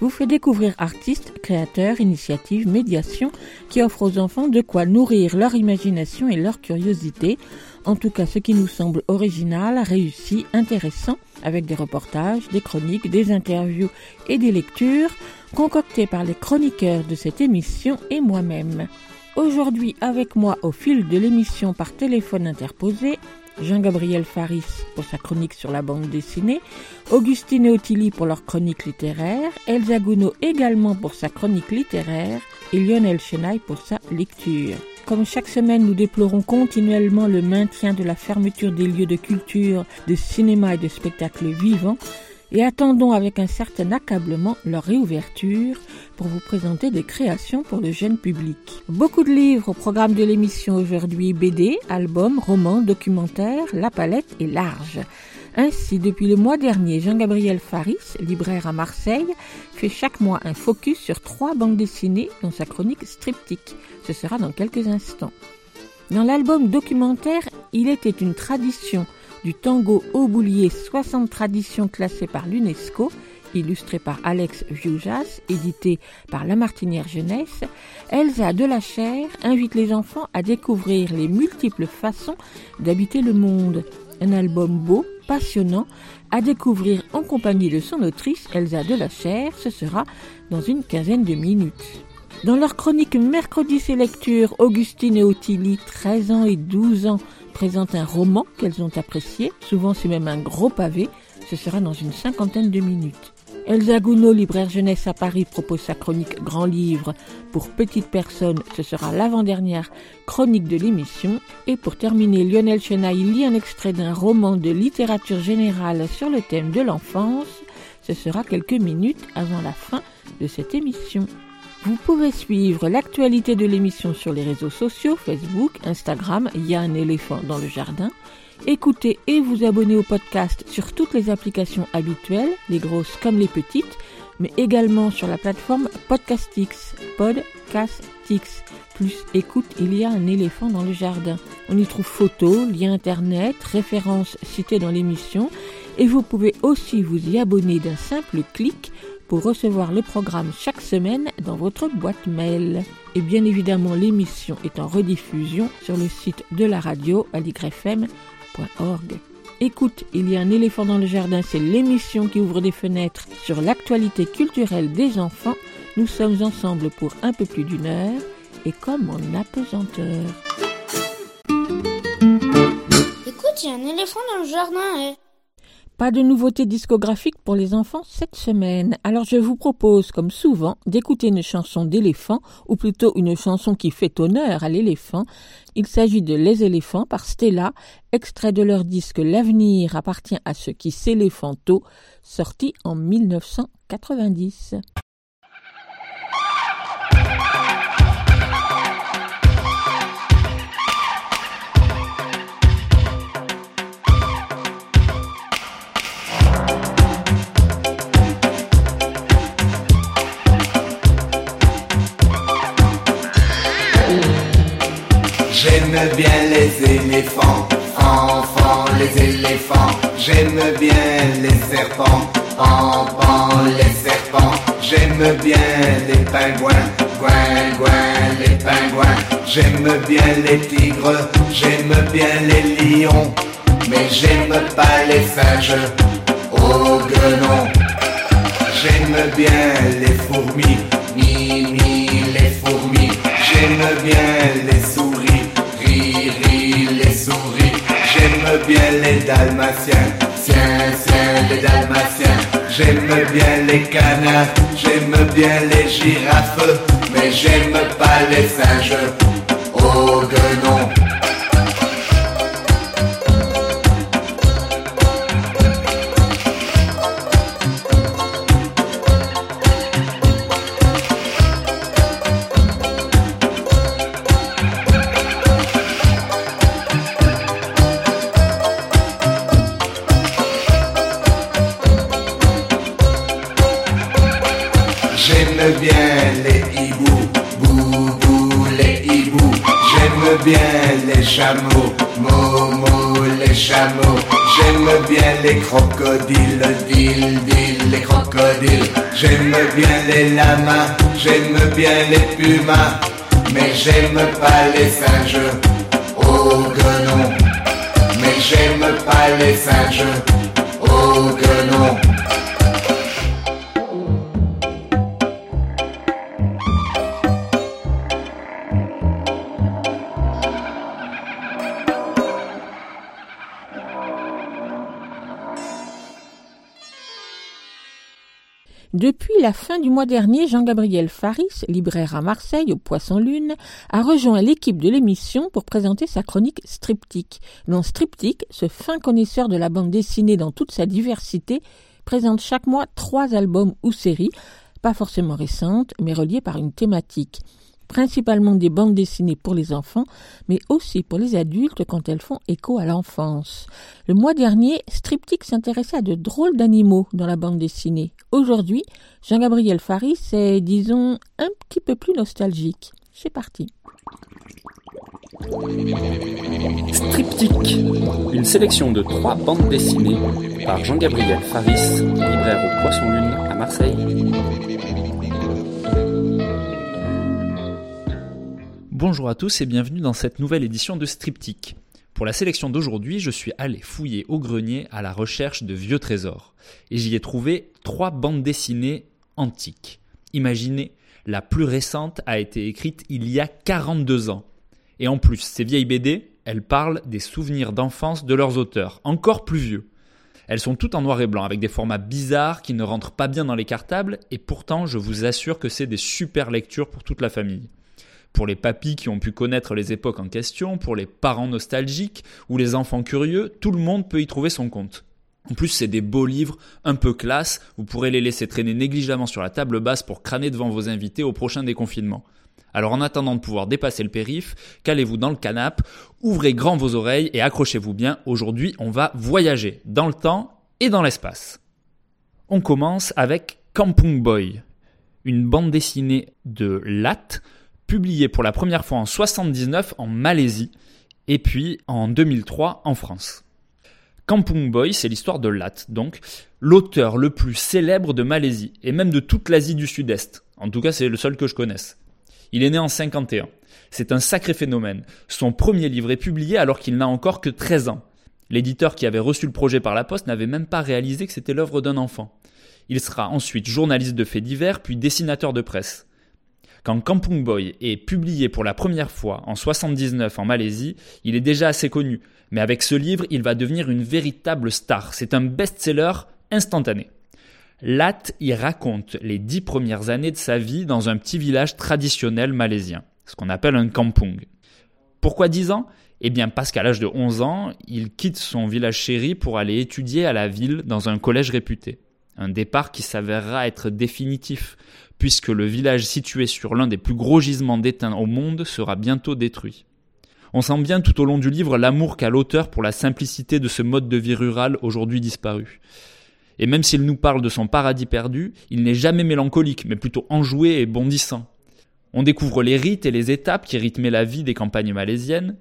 vous fait découvrir artistes, créateurs, initiatives, médiations qui offrent aux enfants de quoi nourrir leur imagination et leur curiosité. En tout cas, ce qui nous semble original, réussi, intéressant, avec des reportages, des chroniques, des interviews et des lectures concoctées par les chroniqueurs de cette émission et moi-même. Aujourd'hui, avec moi au fil de l'émission par téléphone interposé, Jean-Gabriel Faris pour sa chronique sur la bande dessinée, Augustine et Ottilie pour leur chronique littéraire, Elsa Gounod également pour sa chronique littéraire et Lionel Chenaille pour sa lecture. Comme chaque semaine, nous déplorons continuellement le maintien de la fermeture des lieux de culture, de cinéma et de spectacles vivants et attendons avec un certain accablement leur réouverture pour vous présenter des créations pour le jeune public. Beaucoup de livres au programme de l'émission aujourd'hui, BD, albums, romans, documentaires, la palette est large. Ainsi, depuis le mois dernier, Jean-Gabriel Faris, libraire à Marseille, fait chaque mois un focus sur trois bandes dessinées dans sa chronique Striptyque. Ce sera dans quelques instants. Dans l'album documentaire Il était une tradition du tango au boulier 60 traditions classées par l'UNESCO, illustré par Alex Vioujas, édité par La Martinière Jeunesse, Elsa Delachère invite les enfants à découvrir les multiples façons d'habiter le monde. Un album beau, passionnant, à découvrir en compagnie de son autrice Elsa Delachère, ce sera dans une quinzaine de minutes. Dans leur chronique Mercredi c'est lecture, Augustine et Ottilie, 13 ans et 12 ans, présentent un roman qu'elles ont apprécié, souvent c'est même un gros pavé, ce sera dans une cinquantaine de minutes. Elsa Gounod, libraire jeunesse à Paris, propose sa chronique Grand Livre pour petites personnes. Ce sera l'avant-dernière chronique de l'émission. Et pour terminer, Lionel Chenaille lit un extrait d'un roman de littérature générale sur le thème de l'enfance. Ce sera quelques minutes avant la fin de cette émission. Vous pouvez suivre l'actualité de l'émission sur les réseaux sociaux, Facebook, Instagram, il y a un éléphant dans le jardin. Écoutez et vous abonnez au podcast sur toutes les applications habituelles, les grosses comme les petites, mais également sur la plateforme Podcastix, Podcastix. Plus écoute, il y a un éléphant dans le jardin. On y trouve photos, liens internet, références citées dans l'émission, et vous pouvez aussi vous y abonner d'un simple clic pour recevoir le programme chaque semaine dans votre boîte mail. Et bien évidemment, l'émission est en rediffusion sur le site de la radio aligrefm.org. Écoute, il y a un éléphant dans le jardin, c'est l'émission qui ouvre des fenêtres sur l'actualité culturelle des enfants. Nous sommes ensemble pour un peu plus d'une heure et comme en apesanteur. Écoute, il y a un éléphant dans le jardin. eh. Pas de nouveautés discographiques pour les enfants cette semaine. Alors je vous propose, comme souvent, d'écouter une chanson d'éléphant, ou plutôt une chanson qui fait honneur à l'éléphant. Il s'agit de Les éléphants par Stella, extrait de leur disque L'avenir appartient à ceux qui s'éléphanto, sorti en 1990. J'aime bien les éléphants, enfants les éléphants. J'aime bien les serpents, pan les serpents. J'aime bien les pingouins, gouin gouin les pingouins. J'aime bien les tigres, j'aime bien les lions. Mais j'aime pas les singes, oh guenon. J'aime bien les fourmis, mi mi les fourmis. J'aime bien les souris, les souris. J'aime bien les dalmatiens, tiens tiens les dalmatiens. J'aime bien les canards, j'aime bien les girafes, mais j'aime pas les singes. Oh guenon. J'aime J'aime bien les crocodiles, dil dil les crocodiles. J'aime bien les lamas, j'aime bien les pumas. Mais j'aime pas les singes, oh que non. Mais j'aime pas les singes, oh que non. La fin du mois dernier, Jean-Gabriel Faris, libraire à Marseille au Poisson Lune, a rejoint l'équipe de l'émission pour présenter sa chronique Striptique. Dans Striptique, ce fin connaisseur de la bande dessinée dans toute sa diversité présente chaque mois trois albums ou séries, pas forcément récentes, mais reliées par une thématique principalement des bandes dessinées pour les enfants, mais aussi pour les adultes quand elles font écho à l'enfance. Le mois dernier, Striptic s'intéressait à de drôles d'animaux dans la bande dessinée. Aujourd'hui, Jean-Gabriel Faris est, disons, un petit peu plus nostalgique. C'est parti. Striptique, une sélection de trois bandes dessinées par Jean-Gabriel Faris, libraire au Poisson Lune à Marseille. Bonjour à tous et bienvenue dans cette nouvelle édition de Striptique. Pour la sélection d'aujourd'hui, je suis allé fouiller au grenier à la recherche de vieux trésors. Et j'y ai trouvé trois bandes dessinées antiques. Imaginez, la plus récente a été écrite il y a 42 ans. Et en plus, ces vieilles BD, elles parlent des souvenirs d'enfance de leurs auteurs, encore plus vieux. Elles sont toutes en noir et blanc, avec des formats bizarres qui ne rentrent pas bien dans les cartables, et pourtant je vous assure que c'est des super lectures pour toute la famille pour les papis qui ont pu connaître les époques en question, pour les parents nostalgiques ou les enfants curieux, tout le monde peut y trouver son compte. En plus, c'est des beaux livres, un peu classe, vous pourrez les laisser traîner négligemment sur la table basse pour crâner devant vos invités au prochain déconfinement. Alors en attendant de pouvoir dépasser le périph, calez-vous dans le canapé, ouvrez grand vos oreilles et accrochez-vous bien, aujourd'hui on va voyager dans le temps et dans l'espace. On commence avec Kampung Boy, une bande dessinée de Lat, publié pour la première fois en 79 en Malaisie et puis en 2003 en France. Kampung Boy, c'est l'histoire de Lat, donc l'auteur le plus célèbre de Malaisie et même de toute l'Asie du Sud-Est. En tout cas, c'est le seul que je connaisse. Il est né en 51. C'est un sacré phénomène. Son premier livre est publié alors qu'il n'a encore que 13 ans. L'éditeur qui avait reçu le projet par la poste n'avait même pas réalisé que c'était l'œuvre d'un enfant. Il sera ensuite journaliste de faits divers puis dessinateur de presse. Quand Kampung Boy est publié pour la première fois en 79 en Malaisie, il est déjà assez connu, mais avec ce livre, il va devenir une véritable star. C'est un best-seller instantané. Lat y raconte les dix premières années de sa vie dans un petit village traditionnel malaisien, ce qu'on appelle un kampung. Pourquoi dix ans? Eh bien parce qu'à l'âge de 11 ans, il quitte son village chéri pour aller étudier à la ville dans un collège réputé. Un départ qui s'avérera être définitif, puisque le village situé sur l'un des plus gros gisements d'étain au monde sera bientôt détruit. On sent bien tout au long du livre l'amour qu'a l'auteur pour la simplicité de ce mode de vie rural aujourd'hui disparu. Et même s'il nous parle de son paradis perdu, il n'est jamais mélancolique, mais plutôt enjoué et bondissant. On découvre les rites et les étapes qui rythmaient la vie des campagnes malaisiennes,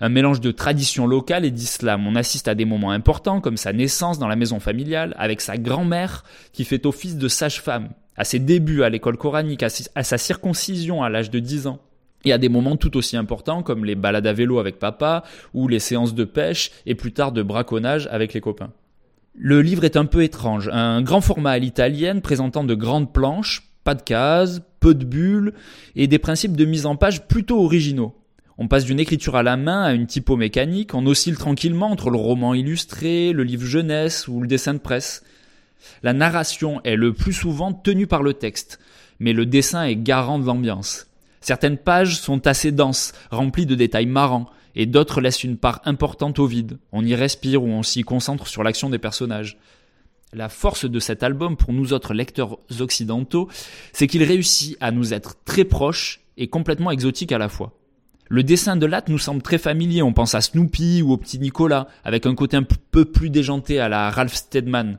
un mélange de tradition locale et d'islam. On assiste à des moments importants comme sa naissance dans la maison familiale, avec sa grand-mère qui fait office de sage-femme, à ses débuts à l'école coranique, à sa circoncision à l'âge de 10 ans. Et à des moments tout aussi importants comme les balades à vélo avec papa ou les séances de pêche et plus tard de braconnage avec les copains. Le livre est un peu étrange, un grand format à l'italienne présentant de grandes planches, pas de cases, peu de bulles et des principes de mise en page plutôt originaux. On passe d'une écriture à la main à une typo mécanique, on oscille tranquillement entre le roman illustré, le livre jeunesse ou le dessin de presse. La narration est le plus souvent tenue par le texte, mais le dessin est garant de l'ambiance. Certaines pages sont assez denses, remplies de détails marrants, et d'autres laissent une part importante au vide. On y respire ou on s'y concentre sur l'action des personnages. La force de cet album pour nous autres lecteurs occidentaux, c'est qu'il réussit à nous être très proches et complètement exotiques à la fois. Le dessin de Latte nous semble très familier, on pense à Snoopy ou au petit Nicolas, avec un côté un peu plus déjanté à la Ralph Steadman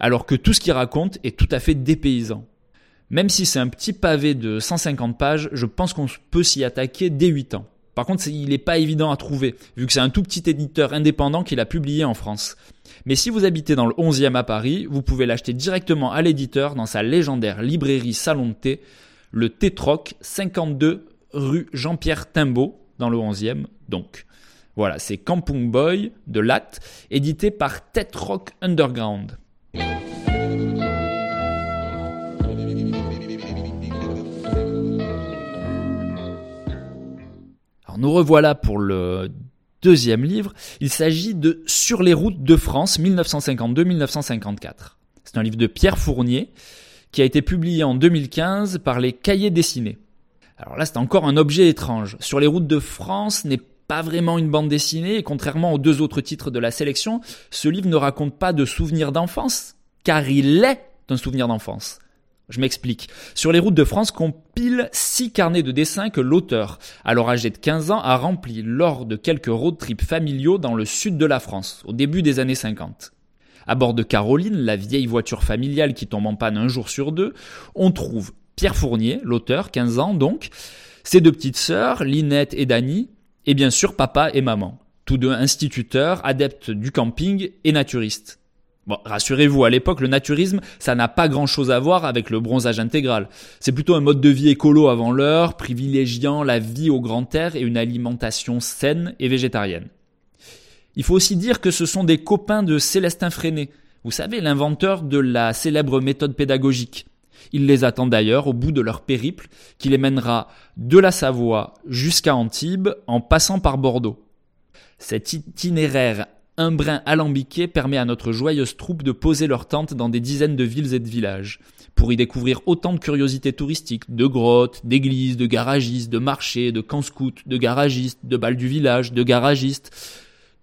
alors que tout ce qu'il raconte est tout à fait dépaysant. Même si c'est un petit pavé de 150 pages, je pense qu'on peut s'y attaquer dès 8 ans. Par contre, il n'est pas évident à trouver, vu que c'est un tout petit éditeur indépendant qui l'a publié en France. Mais si vous habitez dans le 11e à Paris, vous pouvez l'acheter directement à l'éditeur dans sa légendaire librairie Salon de thé, le Tétroc, 52 rue Jean-Pierre Timbaud, dans le 11e donc. Voilà, c'est Kampung Boy de Latte, édité par Tétroc Underground. Alors nous revoilà pour le deuxième livre. Il s'agit de Sur les routes de France 1952-1954. C'est un livre de Pierre Fournier qui a été publié en 2015 par les Cahiers dessinés. Alors là, c'est encore un objet étrange. Sur les routes de France n'est pas vraiment une bande dessinée et contrairement aux deux autres titres de la sélection, ce livre ne raconte pas de souvenirs d'enfance, car il est un souvenir d'enfance. Je m'explique. Sur les routes de France compile six carnets de dessins que l'auteur, alors âgé de 15 ans, a remplis lors de quelques road trips familiaux dans le sud de la France, au début des années 50. À bord de Caroline, la vieille voiture familiale qui tombe en panne un jour sur deux, on trouve Pierre Fournier, l'auteur, 15 ans donc, ses deux petites sœurs, Linette et Dany, et bien sûr papa et maman, tous deux instituteurs, adeptes du camping et naturistes. Bon, rassurez-vous, à l'époque, le naturisme, ça n'a pas grand-chose à voir avec le bronzage intégral. C'est plutôt un mode de vie écolo avant l'heure, privilégiant la vie au grand air et une alimentation saine et végétarienne. Il faut aussi dire que ce sont des copains de Célestin Freinet, vous savez, l'inventeur de la célèbre méthode pédagogique. Il les attend d'ailleurs au bout de leur périple, qui les mènera de la Savoie jusqu'à Antibes en passant par Bordeaux. Cet itinéraire un brin alambiqué permet à notre joyeuse troupe de poser leur tente dans des dizaines de villes et de villages, pour y découvrir autant de curiosités touristiques, de grottes, d'églises, de garagistes, de marchés, de camps scouts, de garagistes, de balles du village, de garagistes,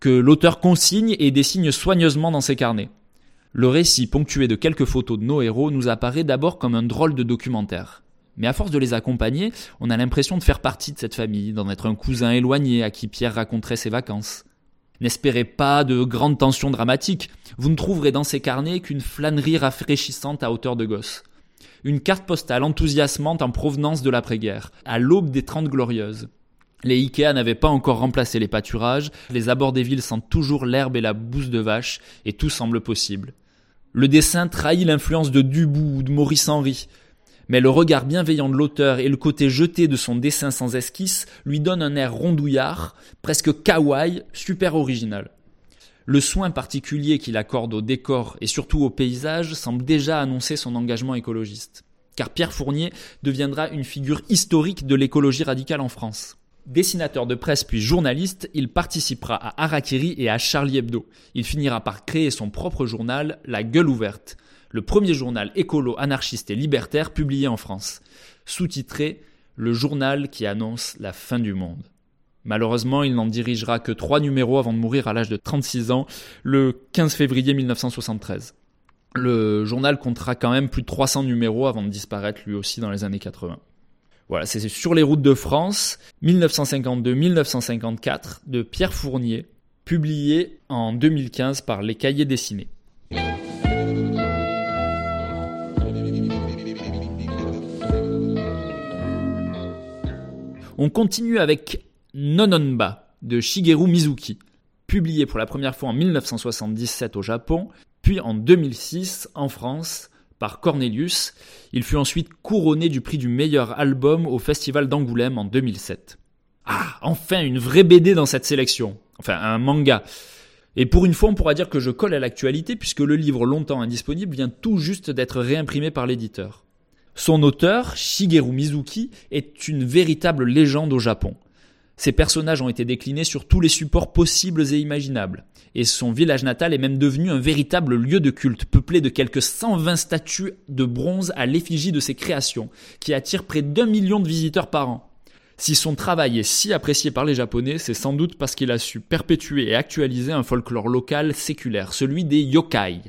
que l'auteur consigne et dessine soigneusement dans ses carnets. Le récit, ponctué de quelques photos de nos héros, nous apparaît d'abord comme un drôle de documentaire. Mais à force de les accompagner, on a l'impression de faire partie de cette famille, d'en être un cousin éloigné à qui Pierre raconterait ses vacances. N'espérez pas de grandes tensions dramatiques. Vous ne trouverez dans ces carnets qu'une flânerie rafraîchissante à hauteur de gosse. Une carte postale enthousiasmante en provenance de l'après-guerre, à l'aube des Trente Glorieuses. Les Ikea n'avaient pas encore remplacé les pâturages, les abords des villes sentent toujours l'herbe et la bouse de vache, et tout semble possible. Le dessin trahit l'influence de Dubout ou de Maurice Henry, mais le regard bienveillant de l'auteur et le côté jeté de son dessin sans esquisse lui donnent un air rondouillard, presque kawaii, super original. Le soin particulier qu'il accorde au décor et surtout au paysage semble déjà annoncer son engagement écologiste. Car Pierre Fournier deviendra une figure historique de l'écologie radicale en France. Dessinateur de presse puis journaliste, il participera à Harakiri et à Charlie Hebdo. Il finira par créer son propre journal, La Gueule Ouverte, le premier journal écolo, anarchiste et libertaire publié en France, sous-titré Le journal qui annonce la fin du monde. Malheureusement, il n'en dirigera que trois numéros avant de mourir à l'âge de 36 ans, le 15 février 1973. Le journal comptera quand même plus de 300 numéros avant de disparaître lui aussi dans les années 80. Voilà, c'est sur les routes de France, 1952-1954, de Pierre Fournier, publié en 2015 par Les Cahiers dessinés. On continue avec Nononba de Shigeru Mizuki, publié pour la première fois en 1977 au Japon, puis en 2006 en France par Cornelius. Il fut ensuite couronné du prix du meilleur album au Festival d'Angoulême en 2007. Ah, enfin une vraie BD dans cette sélection. Enfin, un manga. Et pour une fois, on pourra dire que je colle à l'actualité puisque le livre longtemps indisponible vient tout juste d'être réimprimé par l'éditeur. Son auteur, Shigeru Mizuki, est une véritable légende au Japon. Ses personnages ont été déclinés sur tous les supports possibles et imaginables, et son village natal est même devenu un véritable lieu de culte, peuplé de quelques 120 statues de bronze à l'effigie de ses créations, qui attirent près d'un million de visiteurs par an. Si son travail est si apprécié par les Japonais, c'est sans doute parce qu'il a su perpétuer et actualiser un folklore local séculaire, celui des yokai.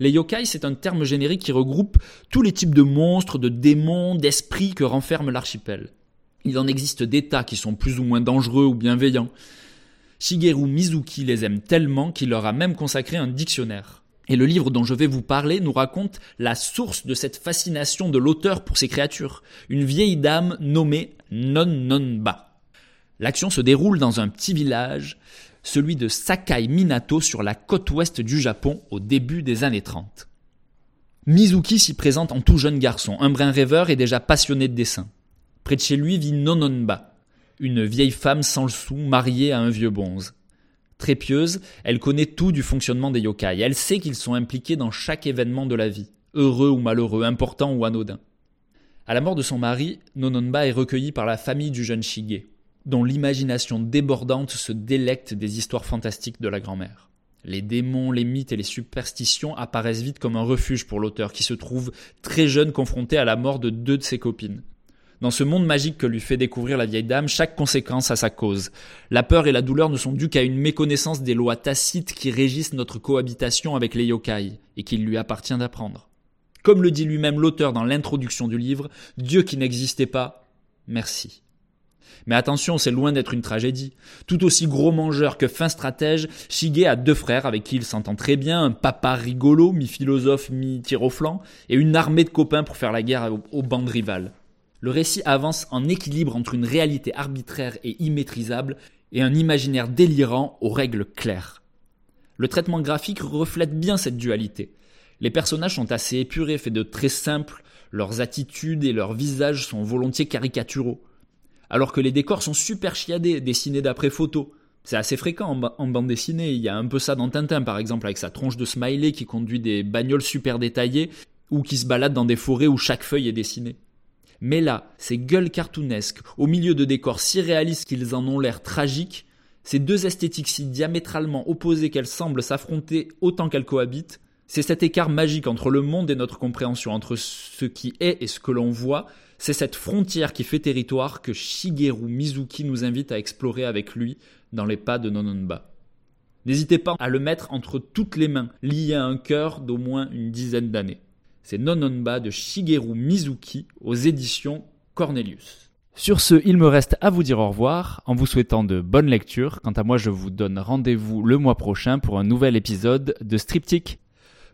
Les yokai, c'est un terme générique qui regroupe tous les types de monstres, de démons, d'esprits que renferme l'archipel. Il en existe des tas qui sont plus ou moins dangereux ou bienveillants. Shigeru Mizuki les aime tellement qu'il leur a même consacré un dictionnaire. Et le livre dont je vais vous parler nous raconte la source de cette fascination de l'auteur pour ces créatures, une vieille dame nommée Nonnonba. L'action se déroule dans un petit village, celui de Sakai Minato sur la côte ouest du Japon au début des années 30. Mizuki s'y présente en tout jeune garçon, un brin rêveur et déjà passionné de dessin. Près de chez lui vit Nononba, une vieille femme sans le sou mariée à un vieux bonze. Très pieuse, elle connaît tout du fonctionnement des yokai. Elle sait qu'ils sont impliqués dans chaque événement de la vie, heureux ou malheureux, important ou anodin. À la mort de son mari, Nononba est recueillie par la famille du jeune Shige, dont l'imagination débordante se délecte des histoires fantastiques de la grand-mère. Les démons, les mythes et les superstitions apparaissent vite comme un refuge pour l'auteur qui se trouve très jeune confronté à la mort de deux de ses copines. Dans ce monde magique que lui fait découvrir la vieille dame, chaque conséquence a sa cause. La peur et la douleur ne sont dues qu'à une méconnaissance des lois tacites qui régissent notre cohabitation avec les yokai, et qu'il lui appartient d'apprendre. Comme le dit lui-même l'auteur dans l'introduction du livre, Dieu qui n'existait pas, merci. Mais attention, c'est loin d'être une tragédie. Tout aussi gros mangeur que fin stratège, Shige a deux frères avec qui il s'entend très bien, un papa rigolo, mi-philosophe, mi-tir au flanc, et une armée de copains pour faire la guerre aux bandes rivales. Le récit avance en équilibre entre une réalité arbitraire et immaîtrisable et un imaginaire délirant aux règles claires. Le traitement graphique reflète bien cette dualité. Les personnages sont assez épurés, faits de très simples, leurs attitudes et leurs visages sont volontiers caricaturaux. Alors que les décors sont super chiadés, dessinés d'après photo. C'est assez fréquent en, bande dessinée, il y a un peu ça dans Tintin par exemple, avec sa tronche de smiley qui conduit des bagnoles super détaillées, ou qui se balade dans des forêts où chaque feuille est dessinée. Mais là, ces gueules cartoonesques, au milieu de décors si réalistes qu'ils en ont l'air tragiques, ces deux esthétiques si diamétralement opposées qu'elles semblent s'affronter autant qu'elles cohabitent, c'est cet écart magique entre le monde et notre compréhension, entre ce qui est et ce que l'on voit, c'est cette frontière qui fait territoire que Shigeru Mizuki nous invite à explorer avec lui dans les pas de Nononba. N'hésitez pas à le mettre entre toutes les mains, lié à un cœur d'au moins une dizaine d'années. C'est Nononba de Shigeru Mizuki aux éditions Cornelius. Sur ce, il me reste à vous dire au revoir en vous souhaitant de bonnes lectures. Quant à moi, je vous donne rendez-vous le mois prochain pour un nouvel épisode de Striptic.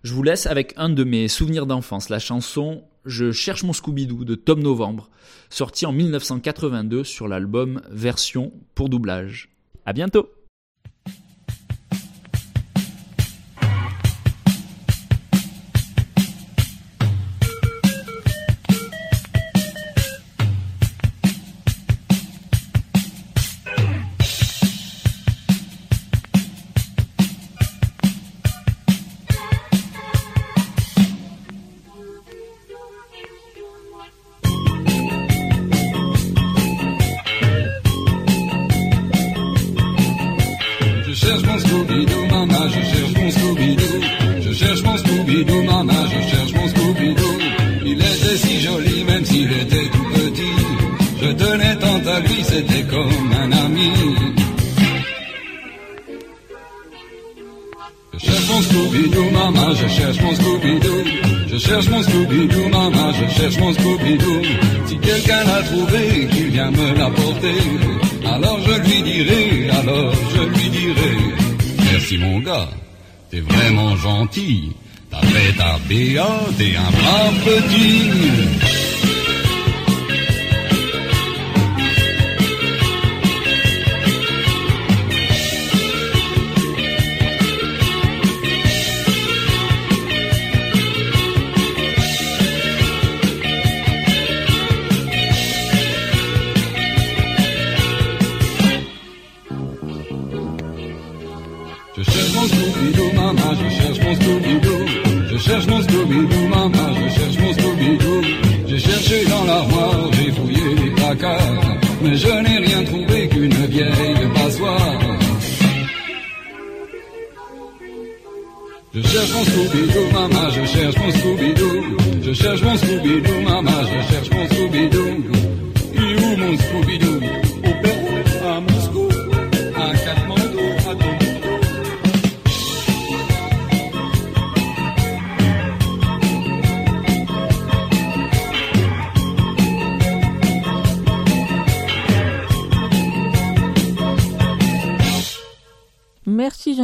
Je vous laisse avec un de mes souvenirs d'enfance, la chanson Je cherche mon Scooby-Doo de Tom Novembre, sorti en 1982 sur l'album Version pour doublage. À bientôt!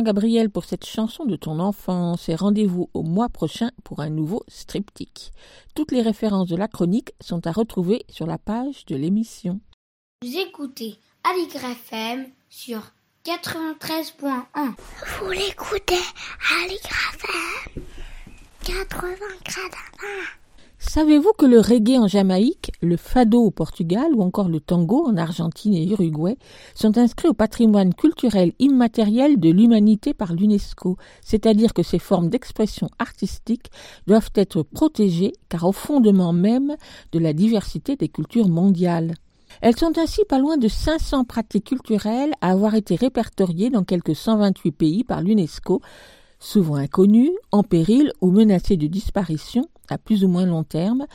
Merci Jean-Gabriel pour cette chanson de ton enfance et rendez-vous au mois prochain pour un nouveau striptyque. Toutes les références de la chronique sont à retrouver sur la page de l'émission. Vous écoutez Aligre FM sur 93.1. Vous l'écoutez Aligre FM 80 Savez-vous que le reggae en Jamaïque, le fado au Portugal ou encore le tango en Argentine et Uruguay sont inscrits au patrimoine culturel immatériel de l'humanité par l'UNESCO, c'est-à-dire que ces formes d'expression artistique doivent être protégées car au fondement même de la diversité des cultures mondiales. Elles sont ainsi pas loin de 500 pratiques culturelles à avoir été répertoriées dans quelques 128 pays par l'UNESCO, souvent inconnues, en péril ou menacées de disparition à plus ou moins long terme,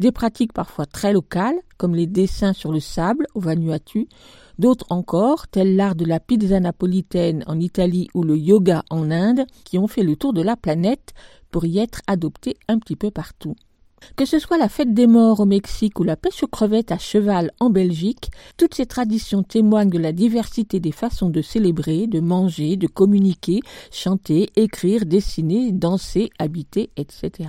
des pratiques parfois très locales, comme les dessins sur le sable au Vanuatu, d'autres encore, tels l'art de la pizza napolitaine en Italie ou le yoga en Inde, qui ont fait le tour de la planète pour y être adoptés un petit peu partout. Que ce soit la fête des morts au Mexique ou la pêche aux crevettes à cheval en Belgique, toutes ces traditions témoignent de la diversité des façons de célébrer, de manger, de communiquer, chanter, écrire, dessiner, danser, habiter, etc.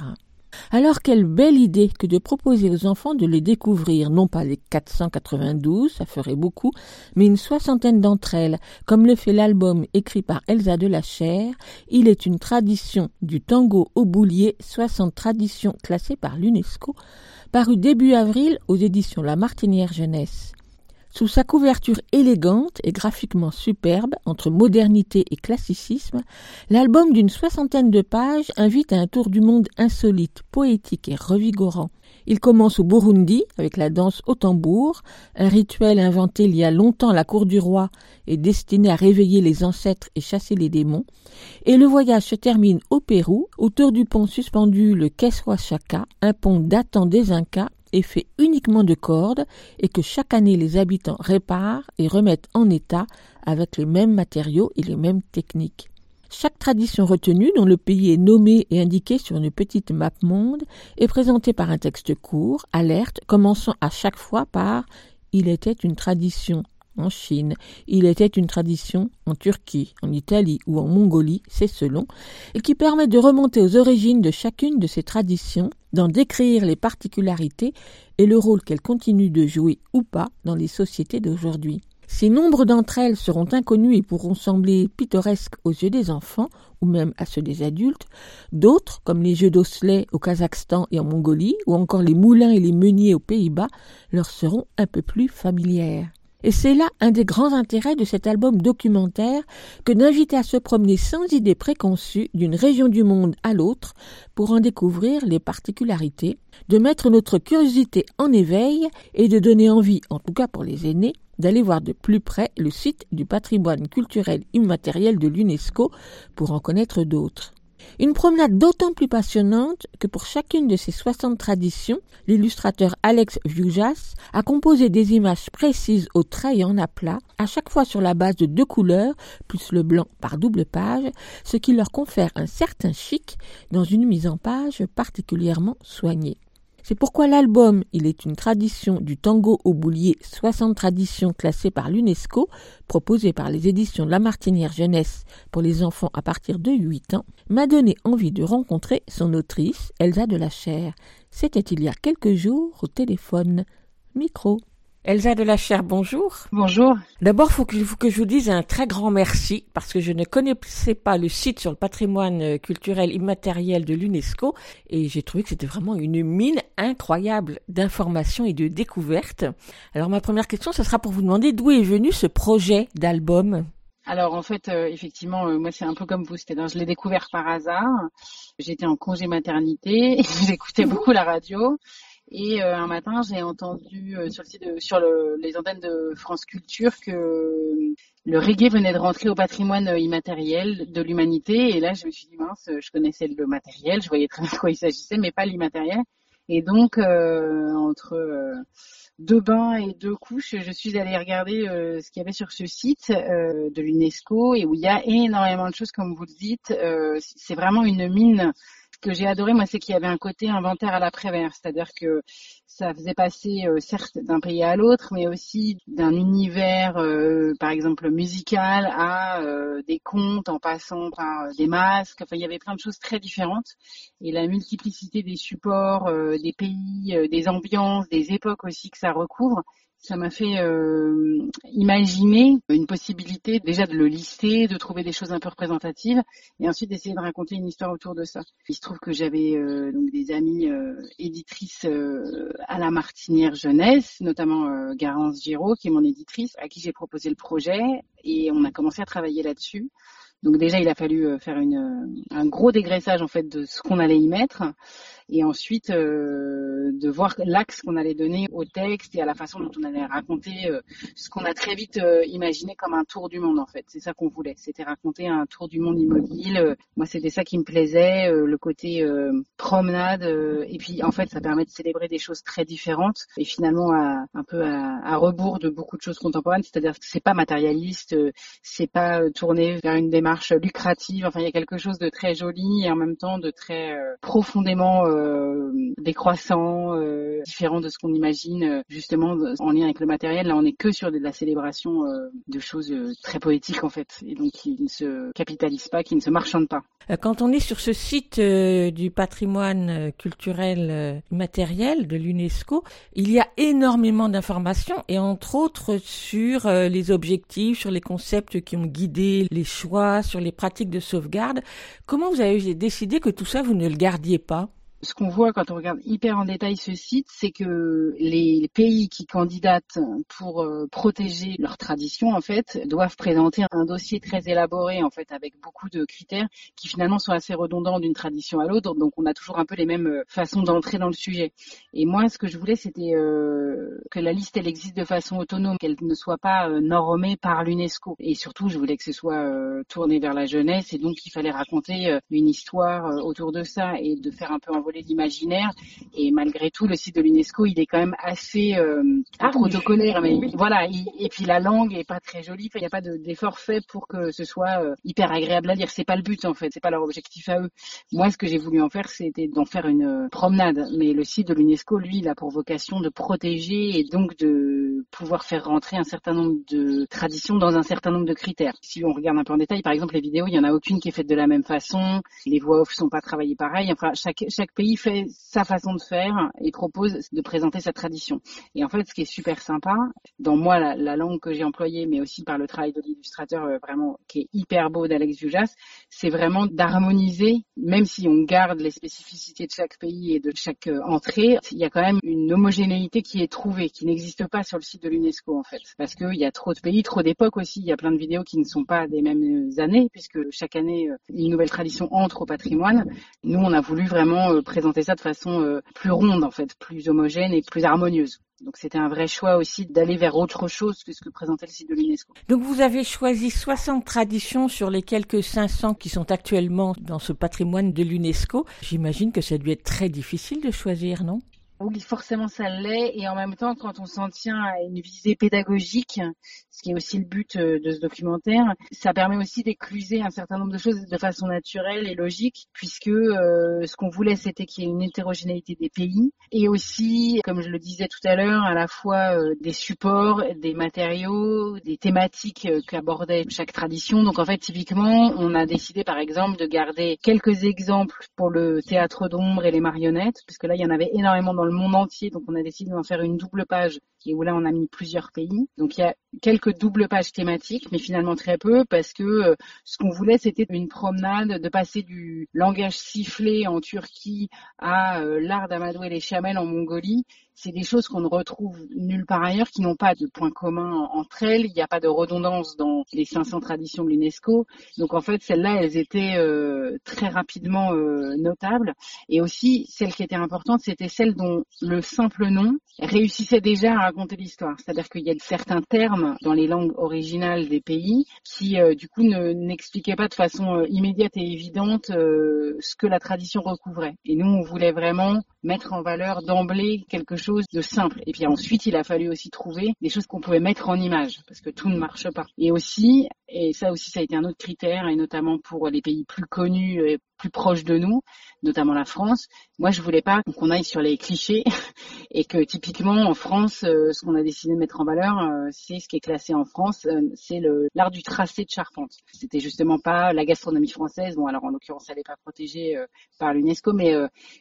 Alors quelle belle idée que de proposer aux enfants de les découvrir, non pas les 492, ça ferait beaucoup, mais une soixantaine d'entre elles, comme le fait l'album écrit par Elsa de la Chair, Il est une tradition du tango au boulier, 60 traditions classées par l'UNESCO, paru début avril aux éditions La Martinière Jeunesse. Sous sa couverture élégante et graphiquement superbe, entre modernité et classicisme, l'album d'une soixantaine de pages invite à un tour du monde insolite, poétique et revigorant. Il commence au Burundi avec la danse au tambour, un rituel inventé il y a longtemps à la cour du roi et destiné à réveiller les ancêtres et chasser les démons. Et le voyage se termine au Pérou, autour du pont suspendu le Keswachaka, un pont datant des Incas fait uniquement de cordes et que chaque année les habitants réparent et remettent en état avec les mêmes matériaux et les mêmes techniques. Chaque tradition retenue, dont le pays est nommé et indiqué sur une petite map monde, est présentée par un texte court, alerte, commençant à chaque fois par Il était une tradition en Chine, il était une tradition en Turquie, en Italie ou en Mongolie, c'est selon, et qui permet de remonter aux origines de chacune de ces traditions, d'en décrire les particularités et le rôle qu'elles continuent de jouer ou pas dans les sociétés d'aujourd'hui. Si nombre d'entre elles seront inconnues et pourront sembler pittoresques aux yeux des enfants, ou même à ceux des adultes, d'autres, comme les jeux d'osselets au Kazakhstan et en Mongolie, ou encore les moulins et les meuniers aux Pays-Bas, leur seront un peu plus familières. Et c'est là un des grands intérêts de cet album documentaire que d'inviter à se promener sans idée préconçue d'une région du monde à l'autre pour en découvrir les particularités, de mettre notre curiosité en éveil et de donner envie, en tout cas pour les aînés, d'aller voir de plus près le site du patrimoine culturel immatériel de l'UNESCO pour en connaître d'autres. Une promenade d'autant plus passionnante que pour chacune de ces 60 traditions, l'illustrateur Alex Vujas a composé des images précises au trait et en aplat, à chaque fois sur la base de deux couleurs, plus le blanc par double page, ce qui leur confère un certain chic dans une mise en page particulièrement soignée. C'est pourquoi l'album Il est une tradition du tango au boulier 60 traditions classées par l'UNESCO, proposé par les éditions de La Martinière Jeunesse pour les enfants à partir de 8 ans, m'a donné envie de rencontrer son autrice, Elsa de la Chair. C'était il y a quelques jours au téléphone. Micro. Elsa de la Chair, bonjour. Bonjour. D'abord, faut il faut que je vous dise un très grand merci parce que je ne connaissais pas le site sur le patrimoine euh, culturel immatériel de l'UNESCO et j'ai trouvé que c'était vraiment une mine incroyable d'informations et de découvertes. Alors ma première question, ce sera pour vous demander d'où est venu ce projet d'album? Alors en fait, euh, effectivement, euh, moi c'est un peu comme vous, c'était je l'ai découvert par hasard. J'étais en congé maternité, j'écoutais beaucoup la radio et euh, un matin, j'ai entendu euh, sur, le site de, sur le, les antennes de France Culture que le reggae venait de rentrer au patrimoine euh, immatériel de l'humanité. Et là, je me suis dit, mince, je connaissais le matériel, je voyais très bien de quoi il s'agissait, mais pas l'immatériel. Et donc, entre deux bains et deux couches, je suis allée regarder ce qu'il y avait sur ce site de l'UNESCO et où il y a énormément de choses, comme vous le dites. c'est vraiment une mine que j'ai adoré, moi, c'est qu'il y avait un côté inventaire à l'après-vert, c'est-à-dire que ça faisait passer, euh, certes, d'un pays à l'autre, mais aussi d'un univers, euh, par exemple, musical à euh, des contes, en passant par des masques. Enfin, il y avait plein de choses très différentes. Et la multiplicité des supports, des pays, des ambiances, des époques aussi que ça recouvre, Ça m'a fait euh, imaginer une possibilité déjà de le lister, de trouver des choses un peu représentatives, et ensuite d'essayer de raconter une histoire autour de ça. Il se trouve que j'avais euh, donc des amies euh, éditrices euh, à la Martinière jeunesse, notamment euh, Garance Giraud, qui est mon éditrice, à qui j'ai proposé le projet, et on a commencé à travailler là-dessus. Donc déjà, il a fallu euh, faire une, un gros dégraissage en fait de ce qu'on allait y mettre, et ensuite euh, de voir l'axe qu'on allait donner au texte et à la façon dont on allait raconter euh, ce qu'on a très vite euh, imaginé comme un tour du monde en fait. C'est ça qu'on voulait, c'était raconter un tour du monde immobile. Moi, c'était ça qui me plaisait, euh, le côté euh, promenade, euh, et puis en fait, ça permet de célébrer des choses très différentes et finalement à, un peu à, à rebours de beaucoup de choses contemporaines. C'est-à-dire que c'est pas matérialiste, c'est pas tourné vers une démarche lucrative. Enfin, il y a quelque chose de très joli et en même temps de très profondément décroissant, euh, différent de ce qu'on imagine euh, justement en lien avec le matériel. Là, on n'est que sur de la célébration euh, de choses euh, très poétiques en fait, et donc qui ne se capitalisent pas, qui ne se marchandent pas. Euh, Quand on est sur ce site euh, du patrimoine euh, culturel euh, immatériel de l'UNESCO, il y a énormément d'informations et entre autres sur euh, les objectifs, sur les concepts qui ont guidé les choix, sur les pratiques de sauvegarde. Comment vous avez décidé que tout ça, vous ne le gardiez pas? Ce qu'on voit quand on regarde hyper en détail ce site, c'est que les pays qui candidatent pour euh, protéger leurs traditions, en fait, doivent présenter un dossier très élaboré, en fait, avec beaucoup de critères qui finalement sont assez redondants d'une tradition à l'autre. Donc, on a toujours un peu les mêmes euh, façons d'entrer dans le sujet. Et moi, ce que je voulais, c'était euh, que la liste, elle existe de façon autonome, qu'elle ne soit pas euh, normée par l'UNESCO. Et surtout, je voulais que ce soit euh, tourné vers la jeunesse, et donc il fallait raconter euh, une histoire autour de ça et de faire un peu envoler l'imaginaire. Et malgré tout, le site de l'UNESCO, il est quand même assez euh, Ah oui. protocolaire. Mais voilà, il- et puis la langue est pas très jolie. Il n'y a pas de- d'effort fait pour que ce soit euh, hyper agréable à lire. C'est pas le but en fait, c'est pas leur objectif à eux. Moi, ce que j'ai voulu en faire, c'était d'en faire une euh, promenade. Mais le site de l'UNESCO, lui, il a pour vocation de protéger et donc de pouvoir faire rentrer un certain nombre de traditions dans un certain nombre de critères. Si on regarde un peu en détail, par exemple, les vidéos, il y en a aucune qui est faite de la même façon. Les voix off sont pas travaillées pareil. Enfin, chaque chaque pays fait sa façon de faire et propose de présenter sa tradition. Et en fait, ce qui est super sympa, dans moi, la, la langue que j'ai employée, mais aussi par le travail de l'illustrateur euh, vraiment qui est hyper beau d'Alex Vujas, c'est vraiment d'harmoniser, même si on garde les spécificités de chaque pays et de chaque euh, entrée, il y a quand même une homogénéité qui est trouvée, qui n'existe pas sur le site de l'UNESCO en fait. Parce qu'il y a trop de pays, trop d'époques aussi, il y a plein de vidéos qui ne sont pas des mêmes années, puisque chaque année, euh, une nouvelle tradition entre au patrimoine. Nous, on a voulu vraiment euh, présenter ça de façon euh, plus ronde en fait, plus homogène et plus harmonieuse. Donc c'était un vrai choix aussi d'aller vers autre chose que ce que présentait le site de l'UNESCO. Donc vous avez choisi 60 traditions sur les quelques 500 qui sont actuellement dans ce patrimoine de l'UNESCO. J'imagine que ça a dû être très difficile de choisir, non? Oui, forcément ça l'est, et en même temps, quand on s'en tient à une visée pédagogique, ce qui est aussi le but euh, de ce documentaire, ça permet aussi d'écluser un certain nombre de choses de façon naturelle et logique, puisque euh, ce qu'on voulait, c'était qu'il y ait une hétérogénéité des pays, et aussi, comme je le disais tout à l'heure, à la fois euh, des supports, des matériaux, des thématiques qu'abordait chaque tradition. Donc en fait, typiquement, on a décidé par exemple de garder quelques exemples pour le théâtre d'ombre et les marionnettes, puisque là, il y en avait énormément dans le monde entier, donc on a décidé d'en faire une double page et où là on a mis plusieurs pays. Donc il y a quelques doubles pages thématiques, mais finalement très peu parce que euh, ce qu'on voulait c'était une promenade, de passer du langage sifflé en Turquie à euh, l'art d'amadouer les chamelles en Mongolie. C'est des choses qu'on ne retrouve nulle part ailleurs, qui n'ont pas de point commun en- entre elles. Il n'y a pas de redondance dans les 500 traditions de l'UNESCO. Donc en fait, celles-là, elles étaient euh, très rapidement notables. Et aussi, celle qui était importante, c'était celle dont le simple nom réussissait déjà à raconter l'histoire. C'est-à-dire qu'il y a certains termes dans les langues originales des pays qui, euh, du coup, ne- n'expliquaient pas de façon euh, immédiate et évidente euh, ce que la tradition recouvrait. Et nous, on voulait vraiment mettre en valeur d'emblée quelque chose de simple. Et puis ensuite, il a fallu aussi trouver des choses qu'on pouvait mettre en image, parce que tout ne marche pas. Et aussi, et ça aussi, ça a été un autre critère, et notamment pour les pays plus connus et plus proches de nous, notamment la France. Moi, je voulais pas qu'on aille sur les clichés et que typiquement en France, euh, ce qu'on a décidé de mettre en valeur, euh, c'est ce qui est classé en France, euh, c'est l'art du tracé de charpente. C'était justement pas la gastronomie française. Bon, alors en l'occurrence, elle n'est pas protégée par l'UNESCO, mais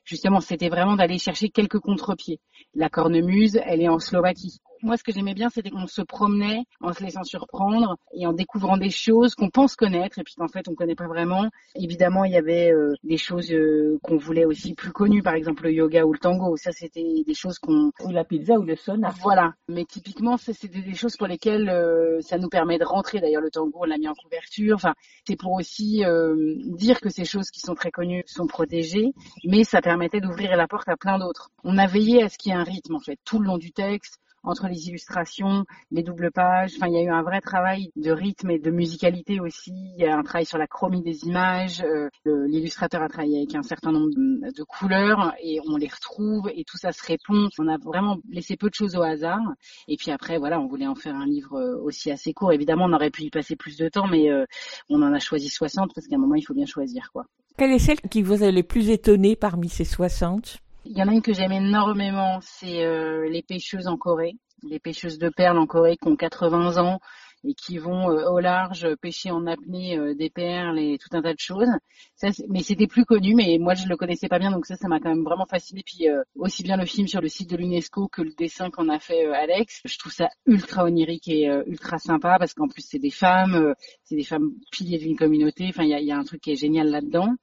justement, c'était vraiment d'aller chercher quelques contre-pieds. La cornemuse, elle est en Slovaquie. Moi, ce que j'aimais bien, c'était qu'on se promenait en se laissant surprendre et en découvrant des choses qu'on pense connaître et puis qu'en fait, on connaît pas vraiment. Évidemment, il y avait euh, des choses euh, qu'on voulait aussi plus connues, par exemple le yoga ou le tango. Ça, c'était des choses qu'on... Ou la pizza ou le sauna. Voilà. Mais typiquement, c'était des choses pour lesquelles euh, ça nous permet de rentrer. D'ailleurs, le tango, on l'a mis en couverture. Enfin, c'est pour aussi euh, dire que ces choses qui sont très connues sont protégées, mais ça permettait d'ouvrir la porte à plein d'autres. On a veillé à ce qu'il y ait un rythme, en fait, tout le long du texte entre les illustrations, les doubles pages. Enfin, il y a eu un vrai travail de rythme et de musicalité aussi. Il y a un travail sur la chromie des images. Euh, L'illustrateur a travaillé avec un certain nombre de, de couleurs et on les retrouve et tout ça se répond. On a vraiment laissé peu de choses au hasard. Et puis après, voilà, on voulait en faire un livre euh, aussi assez court. Évidemment, on aurait pu y passer plus de temps, mais euh, on en a choisi 60 parce qu'à un moment, il faut bien choisir, quoi. Quelle est celle qui vous a le plus étonné parmi ces 60 Il y en a une que j'aime énormément, c'est euh, les pêcheuses en Corée, les pêcheuses de perles en Corée qui ont 80 ans et qui vont euh, au large pêcher en apnée euh, des perles et tout un tas de choses. Ça, mais c'était plus connu, mais moi je le connaissais pas bien, donc ça, ça m'a quand même vraiment fasciné. Puis euh, aussi bien le film sur le site de l'UNESCO que le dessin qu'en a fait euh, Alex, je trouve ça ultra onirique et euh, ultra sympa parce qu'en plus c'est des femmes, euh, c'est des femmes piliers d'une communauté. Enfin, il y a, y a un truc qui est génial là-dedans.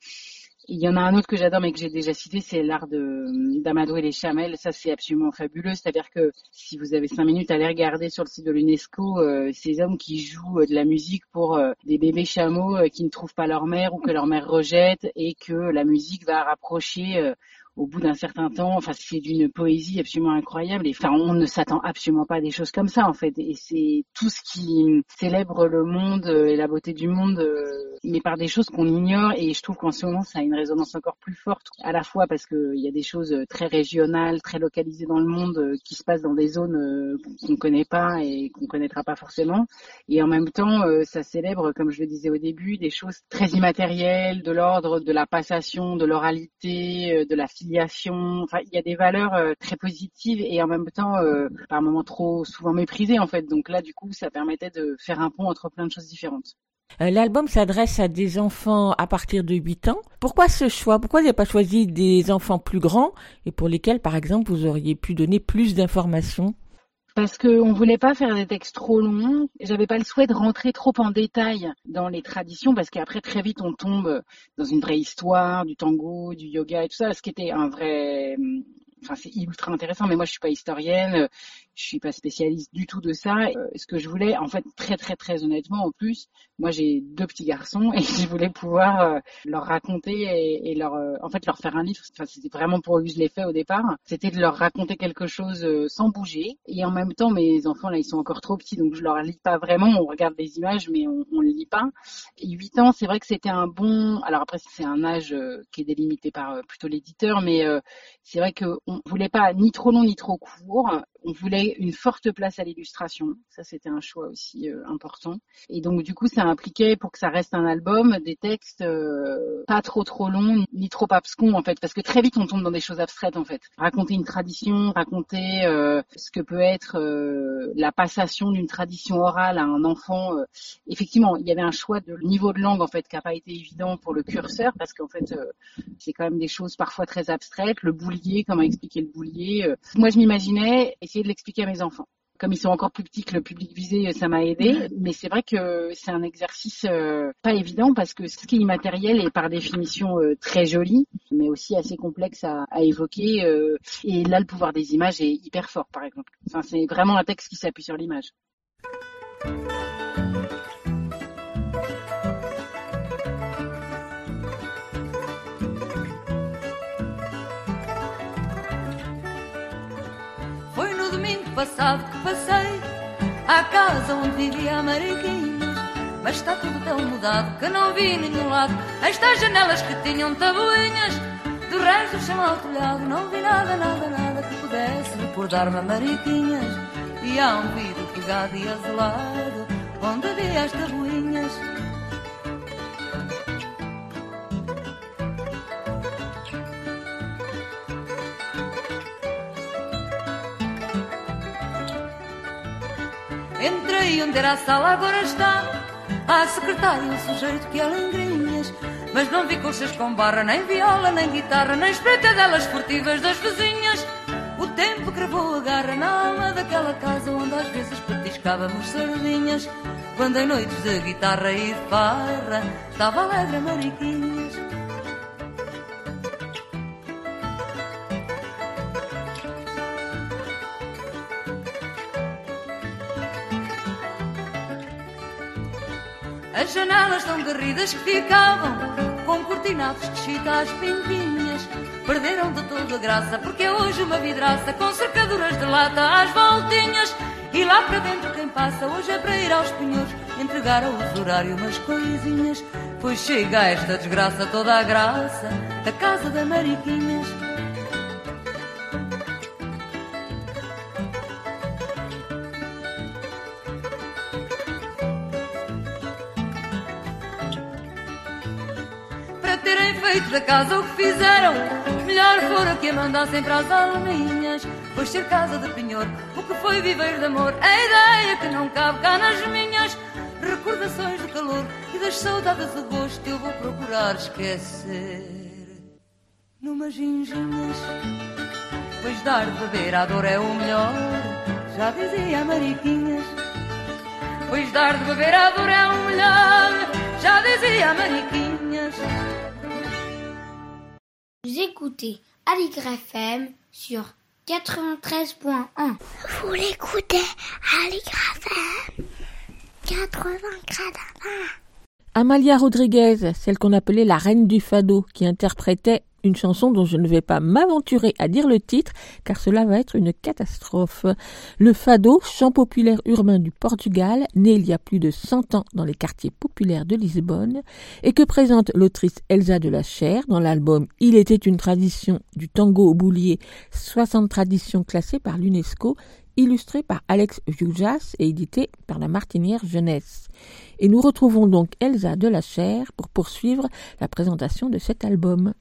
Il y en a un autre que j'adore mais que j'ai déjà cité, c'est l'art d'Amadou et les Chamelles. Ça, c'est absolument fabuleux. C'est-à-dire que si vous avez cinq minutes, allez regarder sur le site de l'UNESCO euh, ces hommes qui jouent euh, de la musique pour euh, des bébés chameaux qui ne trouvent pas leur mère ou que leur mère rejette et que la musique va rapprocher au bout d'un certain temps. Enfin, c'est d'une poésie absolument incroyable. Et enfin, on ne s'attend absolument pas à des choses comme ça, en fait. Et c'est tout ce qui célèbre le monde euh, et la beauté du monde, euh, mais par des choses qu'on ignore. Et je trouve qu'en ce moment, ça a une résonance encore plus forte, à la fois parce qu'il y a des choses euh, très régionales, très localisées dans le monde, qui se passent dans des zones qu'on connaît pas et qu'on connaîtra pas forcément. Et en même temps, ça célèbre, comme je le disais au début, des choses très immatérielles, de l'ordre de la passation, de l'oralité, de la il y a des valeurs euh, très positives et en même temps, euh, par moments trop souvent méprisées en fait. Donc là, du coup, ça permettait de faire un pont entre plein de choses différentes. Euh, L'album s'adresse à des enfants à partir de 8 ans. Pourquoi ce choix? Pourquoi vous n'avez pas choisi des enfants plus grands et pour lesquels, par exemple, vous auriez pu donner plus d'informations? Parce qu'on voulait pas faire des textes trop longs. J'avais pas le souhait de rentrer trop en détail dans les traditions parce qu'après très vite on tombe dans une vraie histoire du tango, du yoga et tout ça, ce qui était un vrai enfin c'est ultra intéressant mais moi je suis pas historienne je suis pas spécialiste du tout de ça. Euh, ce que je voulais en fait très très très honnêtement en plus moi j'ai deux petits garçons et je voulais pouvoir euh, leur raconter et, et leur euh, en fait leur faire un livre. Enfin c'était vraiment pour eux que je l'ai fait au départ. C'était de leur raconter quelque chose euh, sans bouger. Et en même temps mes enfants là ils sont encore trop petits donc je leur lis pas vraiment. On regarde des images mais on, on les lit pas. Et 8 ans c'est vrai que c'était un bon alors après c'est un âge euh, qui est délimité par euh, plutôt l'éditeur mais c'est vrai que on voulait pas ni trop long ni trop court. On voulait une forte place à l'illustration. Ça, c'était un choix aussi euh, important. Et donc, du coup, ça impliquait, pour que ça reste un album, des textes euh, pas trop trop longs, ni trop abscons, en fait. Parce que très vite, on tombe dans des choses abstraites, en fait. Raconter une tradition, raconter euh, ce que peut être euh, la passation d'une tradition orale à un enfant. euh. Effectivement, il y avait un choix de niveau de langue, en fait, qui n'a pas été évident pour le curseur, parce qu'en fait, euh, c'est quand même des choses parfois très abstraites. Le boulier, comment expliquer le boulier. Moi, je m'imaginais essayer de l'expliquer à mes enfants. Comme ils sont encore plus petits que le public visé, ça m'a aidé. Mais c'est vrai que c'est un exercice euh, pas évident parce que ce qui est immatériel est par définition euh, très joli, mais aussi assez complexe à, à évoquer. euh. et là, le pouvoir des images est hyper fort, par exemple. Enfin, c'est vraiment un texte qui s'appuie sur l'image. Passado que passei à casa onde vivia a Mariquinhas. Mas está tudo tão mudado que não vi nenhum lado. Estas janelas que tinham tabuinhas, do resto do chão ao telhado, não vi nada, nada, nada que pudesse recordar-me a Mariquinhas. E há um vidro pegado e azulado, onde havia as tabuinhas. Entrei onde era a sala, agora está a secretária, um sujeito que lengrinhas. Mas não vi coxas com barra, nem viola, nem guitarra, nem espreitadelas furtivas das vizinhas. O tempo cravou a garra na alma daquela casa onde às vezes petiscávamos sardinhas. Quando em noites de guitarra e de farra estava alegre Mariquinhas. As janelas tão garridas que ficavam com cortinados de chita às pintinhas perderam de toda graça porque é hoje uma vidraça com cercaduras de lata às voltinhas. E lá para dentro quem passa hoje é para ir aos pinhões entregar ao usurário umas coisinhas. Pois chega a esta desgraça toda a graça da casa da Mariquinhas da casa o que fizeram. Melhor fora que a mandassem para as alminhas, pois ser casa de penhor, o que foi viver de amor, é ideia que não cabe cá nas minhas recordações do calor e das saudades do gosto. Eu vou procurar esquecer numas ginginhas, pois dar de beber à dor é o melhor, já dizia a Mariquinhas. Pois dar de beber à dor é o melhor, já dizia a Mariquinhas. Vous écoutez Aligre FM sur 93.1. Vous l'écoutez Aligre FM 80 Amalia Rodriguez, celle qu'on appelait la reine du fado, qui interprétait une chanson dont je ne vais pas m'aventurer à dire le titre, car cela va être une catastrophe. Le fado, chant populaire urbain du Portugal, né il y a plus de 100 ans dans les quartiers populaires de Lisbonne, et que présente l'autrice Elsa de la Chair dans l'album Il était une tradition du tango au boulier, 60 traditions classées par l'UNESCO, illustré par Alex Jujas et édité par la Martinière Jeunesse. Et nous retrouvons donc Elsa de la Chair pour poursuivre la présentation de cet album.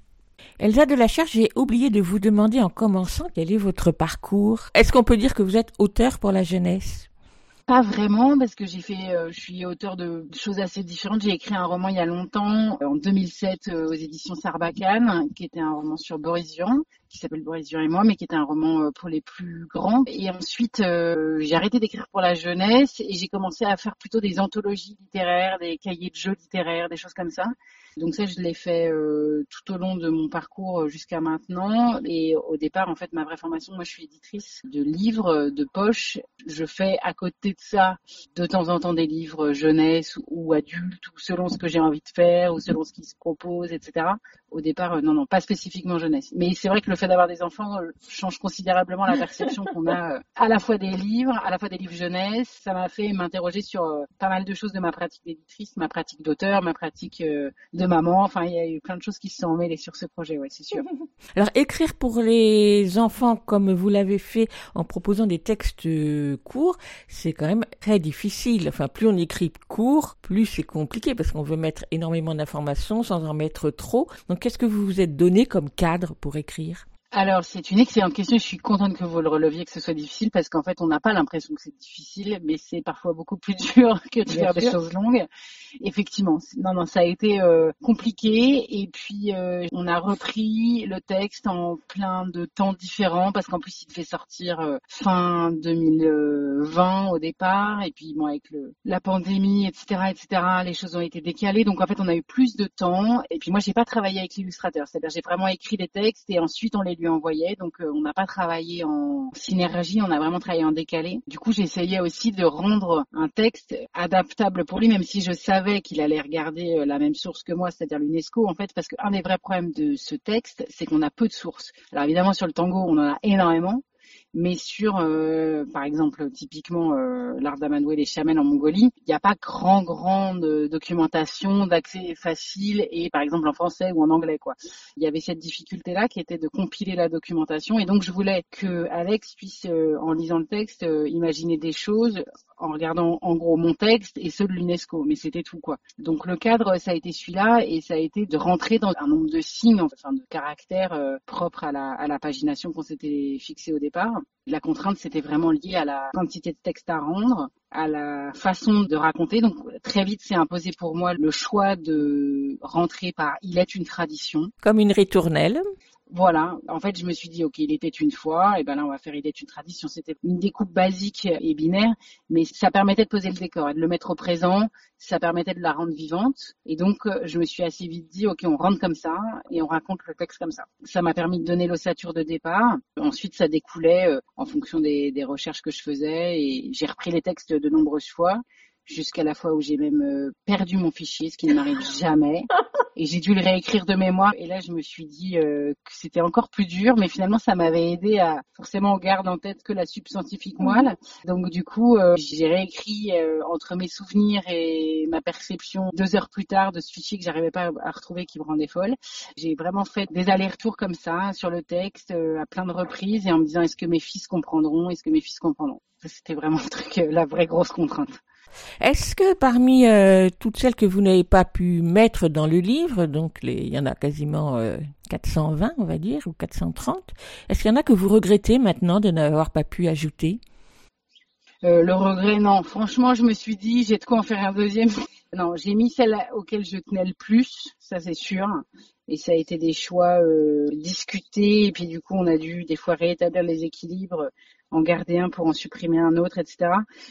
Elsa de la Chair, j'ai oublié de vous demander en commençant quel est votre parcours? Est-ce qu'on peut dire que vous êtes auteur pour la jeunesse? Pas vraiment, parce que j'ai fait, euh, je suis auteur de choses assez différentes. J'ai écrit un roman il y a longtemps, en 2007, euh, aux éditions Sarbacane, qui était un roman sur Boris Vian, qui s'appelle Boris Vian et moi, mais qui était un roman euh, pour les plus grands. Et ensuite, euh, j'ai arrêté d'écrire pour la jeunesse et j'ai commencé à faire plutôt des anthologies littéraires, des cahiers de jeux littéraires, des choses comme ça. Donc ça, je l'ai fait euh, tout au long de mon parcours jusqu'à maintenant. Et au départ, en fait, ma vraie formation, moi, je suis éditrice de livres de poche. Je fais à côté de ça, de temps en temps, des livres jeunesse ou adultes, ou selon ce que j'ai envie de faire, ou selon ce qui se propose, etc. Au départ, non, non, pas spécifiquement jeunesse. Mais c'est vrai que le fait d'avoir des enfants euh, change considérablement la perception qu'on a euh, à la fois des livres, à la fois des livres jeunesse. Ça m'a fait m'interroger sur euh, pas mal de choses de ma pratique d'éditrice, ma pratique d'auteur, ma pratique de maman. Enfin, il y a eu plein de choses qui se sont emmêlées sur ce projet, ouais, c'est sûr. Alors écrire pour les enfants comme vous l'avez fait en proposant des textes courts, c'est quand même très difficile. Enfin, plus on écrit court, plus c'est compliqué parce qu'on veut mettre énormément d'informations sans en mettre trop. Donc qu'est-ce que vous vous êtes donné comme cadre pour écrire? Alors, c'est une excellente question. Je suis contente que vous le releviez, que ce soit difficile, parce qu'en fait, on n'a pas l'impression que c'est difficile, mais c'est parfois beaucoup plus dur que de faire des choses longues. Effectivement, non, non, ça a été euh, compliqué. Et puis, euh, on a repris le texte en plein de temps différents, parce qu'en plus, il devait sortir euh, fin 2020 au départ, et puis bon, avec le, la pandémie, etc., etc., les choses ont été décalées. Donc, en fait, on a eu plus de temps. Et puis, moi, j'ai pas travaillé avec l'illustrateur, c'est-à-dire j'ai vraiment écrit les textes et ensuite on les lui envoyait. Donc, euh, on n'a pas travaillé en synergie, on a vraiment travaillé en décalé. Du coup, j'essayais aussi de rendre un texte adaptable pour lui, même si je savais qu'il allait regarder euh, la même source que moi, c'est-à-dire l'UNESCO, en fait, parce qu'un des vrais problèmes de ce texte, c'est qu'on a peu de sources. Alors évidemment, sur le tango, on en a énormément, mais sur, euh, par exemple, typiquement euh, l'art d'amadouer les chamans en Mongolie, il n'y a pas grand, grande euh, documentation d'accès facile et par exemple en français ou en anglais, quoi. Il y avait cette difficulté-là qui était de compiler la documentation et donc je voulais que Alex puisse, euh, en lisant le texte, euh, imaginer des choses en regardant en gros mon texte et ceux de l'UNESCO, mais c'était tout quoi. Donc le cadre, ça a été celui-là et ça a été de rentrer dans un nombre de signes, enfin de caractères euh, propres à la, à la pagination qu'on s'était fixé au départ. La contrainte, c'était vraiment lié à la quantité de texte à rendre, à la façon de raconter. Donc très vite, c'est imposé pour moi le choix de rentrer par il est une tradition. Comme une ritournelle Voilà. En fait, je me suis dit, ok, il était une fois, et ben là, on va faire il est une tradition. C'était une découpe basique et binaire, mais ça permettait de poser le décor et de le mettre au présent. Ça permettait de la rendre vivante. Et donc, euh, je me suis assez vite dit, ok, on rentre comme ça et on raconte le texte comme ça. Ça m'a permis de donner l'ossature de départ. Ensuite, ça découlait euh, en fonction des, des recherches que je faisais et j'ai repris les textes de nombreuses fois jusqu'à la fois où j'ai même euh, perdu mon fichier, ce qui ne m'arrive jamais. Et j'ai dû le réécrire de mémoire. Et là, je me suis dit euh, que c'était encore plus dur, mais finalement, ça m'avait aidé à forcément garder en tête que la subscientifique moelle. Donc du coup, euh, j'ai réécrit entre mes souvenirs et ma perception deux heures plus tard de ce fichier que j'arrivais pas à retrouver qui me rendait folle. J'ai vraiment fait des allers-retours comme ça sur le texte à plein de reprises et en me disant est-ce que mes fils comprendront, est-ce que mes fils comprendront? C'était vraiment le truc, la vraie grosse contrainte. Est-ce que parmi euh, toutes celles que vous n'avez pas pu mettre dans le livre, donc il y en a quasiment 420 euh, on va dire, ou 430, est-ce qu'il y en a que vous regrettez maintenant de n'avoir pas pu ajouter? Euh, le regret, non. Franchement, je me suis dit, j'ai de quoi en faire un deuxième. Non, j'ai mis celle auquel je tenais le plus, ça c'est sûr. Et ça a été des choix discutés. Et puis du coup, on a dû des fois rétablir les équilibres en garder un pour en supprimer un autre, etc.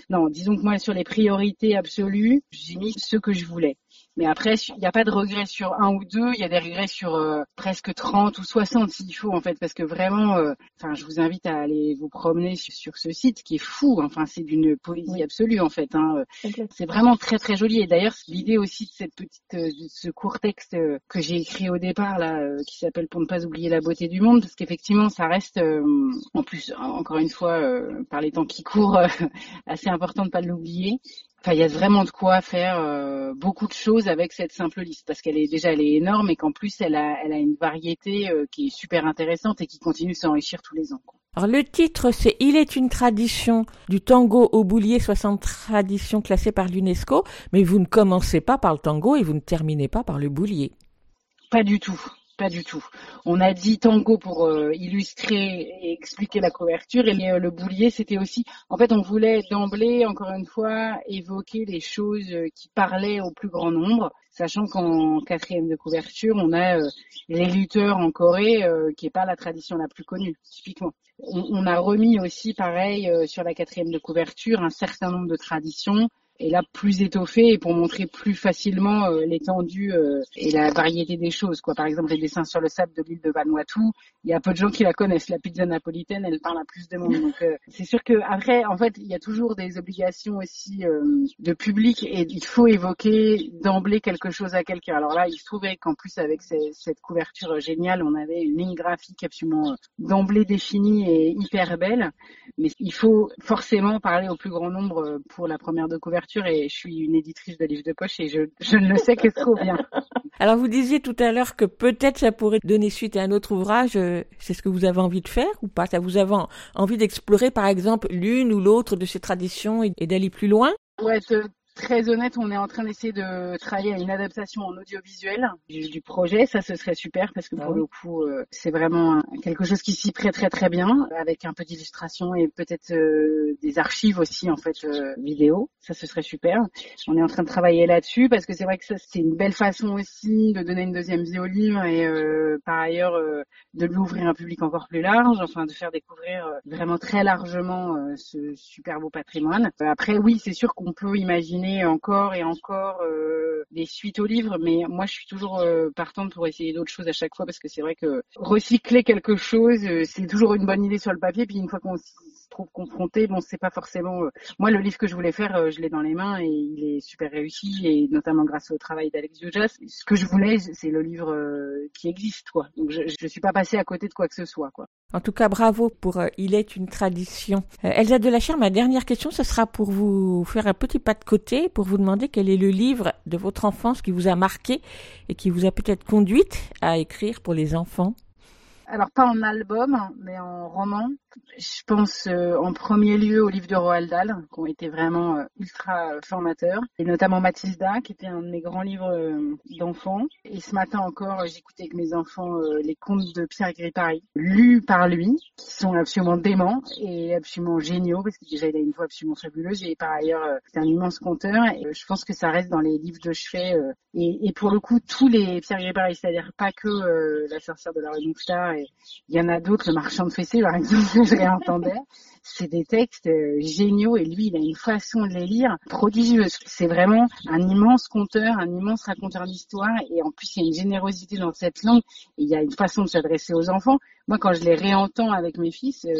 Non, disons que moi, sur les priorités absolues, j'ai mis ce que je voulais. Mais après, il n'y a pas de regret sur un ou deux, il y a des regrets sur euh, presque 30 ou 60 s'il faut en fait, parce que vraiment, euh, enfin, je vous invite à aller vous promener sur, ce site qui est fou. Enfin, c'est d'une poésie absolue en fait. Hein. C'est vraiment très très joli. Et d'ailleurs, l'idée aussi de cette petite, euh, de ce court texte que j'ai écrit au départ là, qui s'appelle pour ne pas oublier la beauté du monde, parce qu'effectivement, ça reste, en plus, encore une fois, par les temps qui courent, assez important de pas l'oublier. Enfin, il y a vraiment de quoi faire euh, beaucoup de choses avec cette simple liste parce qu'elle est déjà elle est énorme et qu'en plus elle a elle a une variété euh, qui est super intéressante et qui continue de s'enrichir tous les ans. Alors le titre c'est Il est une tradition du tango au boulier 60 traditions classées par l'UNESCO, mais vous ne commencez pas par le tango et vous ne terminez pas par le boulier. Pas du tout. Pas du tout. On a dit tango pour euh, illustrer et expliquer la couverture et le boulier c'était aussi. En fait, on voulait d'emblée, encore une fois, évoquer les choses euh, qui parlaient au plus grand nombre, sachant qu'en quatrième de couverture, on a euh, les lutteurs en Corée, qui est pas la tradition la plus connue, typiquement. On, a remis aussi, pareil, sur la quatrième de couverture, un certain nombre de traditions et là plus étoffé et pour montrer plus facilement euh, l'étendue euh, et la variété des choses. Quoi. Par exemple, les dessins sur le sable de l'île de Vanuatu, il y a peu de gens qui la connaissent. La pizza napolitaine, elle parle à plus de monde. Donc euh, c'est sûr que après, en fait, il y a toujours des obligations aussi de public et il faut évoquer d'emblée quelque chose à quelqu'un. Alors là, il se trouvait qu'en plus avec cette couverture géniale, on avait une ligne graphique absolument d'emblée définie et hyper belle. Mais il faut forcément parler au plus grand nombre pour la première de couverture et je suis une éditrice de livres de poche et je, je ne le sais que trop bien. Alors vous disiez tout à l'heure que peut-être ça pourrait donner suite à un autre ouvrage. C'est ce que vous avez envie de faire ou pas? Ça vous avez envie d'explorer par exemple l'une ou l'autre de ces traditions et d'aller plus loin? Ouais, très honnête, on est en train d'essayer de travailler à une adaptation en audiovisuel du, projet. Ça, ce serait super parce que pour ah le coup, euh, c'est vraiment quelque chose qui s'y prête très très bien, avec un peu d'illustration et peut-être euh, des archives aussi en fait euh, vidéo. Ça, ce serait super. On est en train de travailler là-dessus parce que c'est vrai que ça, c'est une belle façon aussi de donner une deuxième vie au livre et par ailleurs de l'ouvrir à un public encore plus large, enfin de faire découvrir vraiment très largement ce super beau patrimoine. Après, oui, c'est sûr qu'on peut imaginer encore et encore euh, des suites au livre, mais moi je suis toujours euh, partante pour essayer d'autres choses à chaque fois parce que c'est vrai que recycler quelque chose, euh, c'est toujours une bonne idée sur le papier, puis une fois qu'on se trouve confronté, bon c'est pas forcément. Moi le livre que je voulais faire, je l'ai dans les mains et il est super réussi et notamment grâce au travail d'Alex Dujas. Ce que je voulais, c'est le livre qui existe quoi. Donc je, je suis pas passée à côté de quoi que ce soit quoi. En tout cas, bravo pour Il est une tradition. Elsa Delachère, ma dernière question, ce sera pour vous faire un petit pas de côté pour vous demander quel est le livre de votre enfance qui vous a marqué et qui vous a peut-être conduite à écrire pour les enfants. Alors pas en album, mais en roman. Je pense euh, en premier lieu aux livres de Roald Dahl, qui ont été vraiment euh, ultra formateurs, et notamment Mathilda, qui était un de mes grands livres euh, d'enfants. Et ce matin encore, j'écoutais avec mes enfants les contes de Pierre Gripari, lus par lui, qui sont absolument déments et absolument géniaux, parce que déjà il a une voix absolument fabuleuse, et par ailleurs c'est un immense conteur. Et je pense que ça reste dans les livres de chevet. Et, pour le coup, tous les Pierre Gripari, c'est-à-dire pas que La sorcière de la rue Il y en a d'autres, le marchand de fessées par exemple, que je réentendais. C'est des textes euh, géniaux et lui, il a une façon de les lire prodigieuse. C'est vraiment un immense conteur, un immense raconteur d'histoire et en plus il y a une générosité dans cette langue et il y a une façon de s'adresser aux enfants. Moi, quand je les réentends avec mes fils, euh,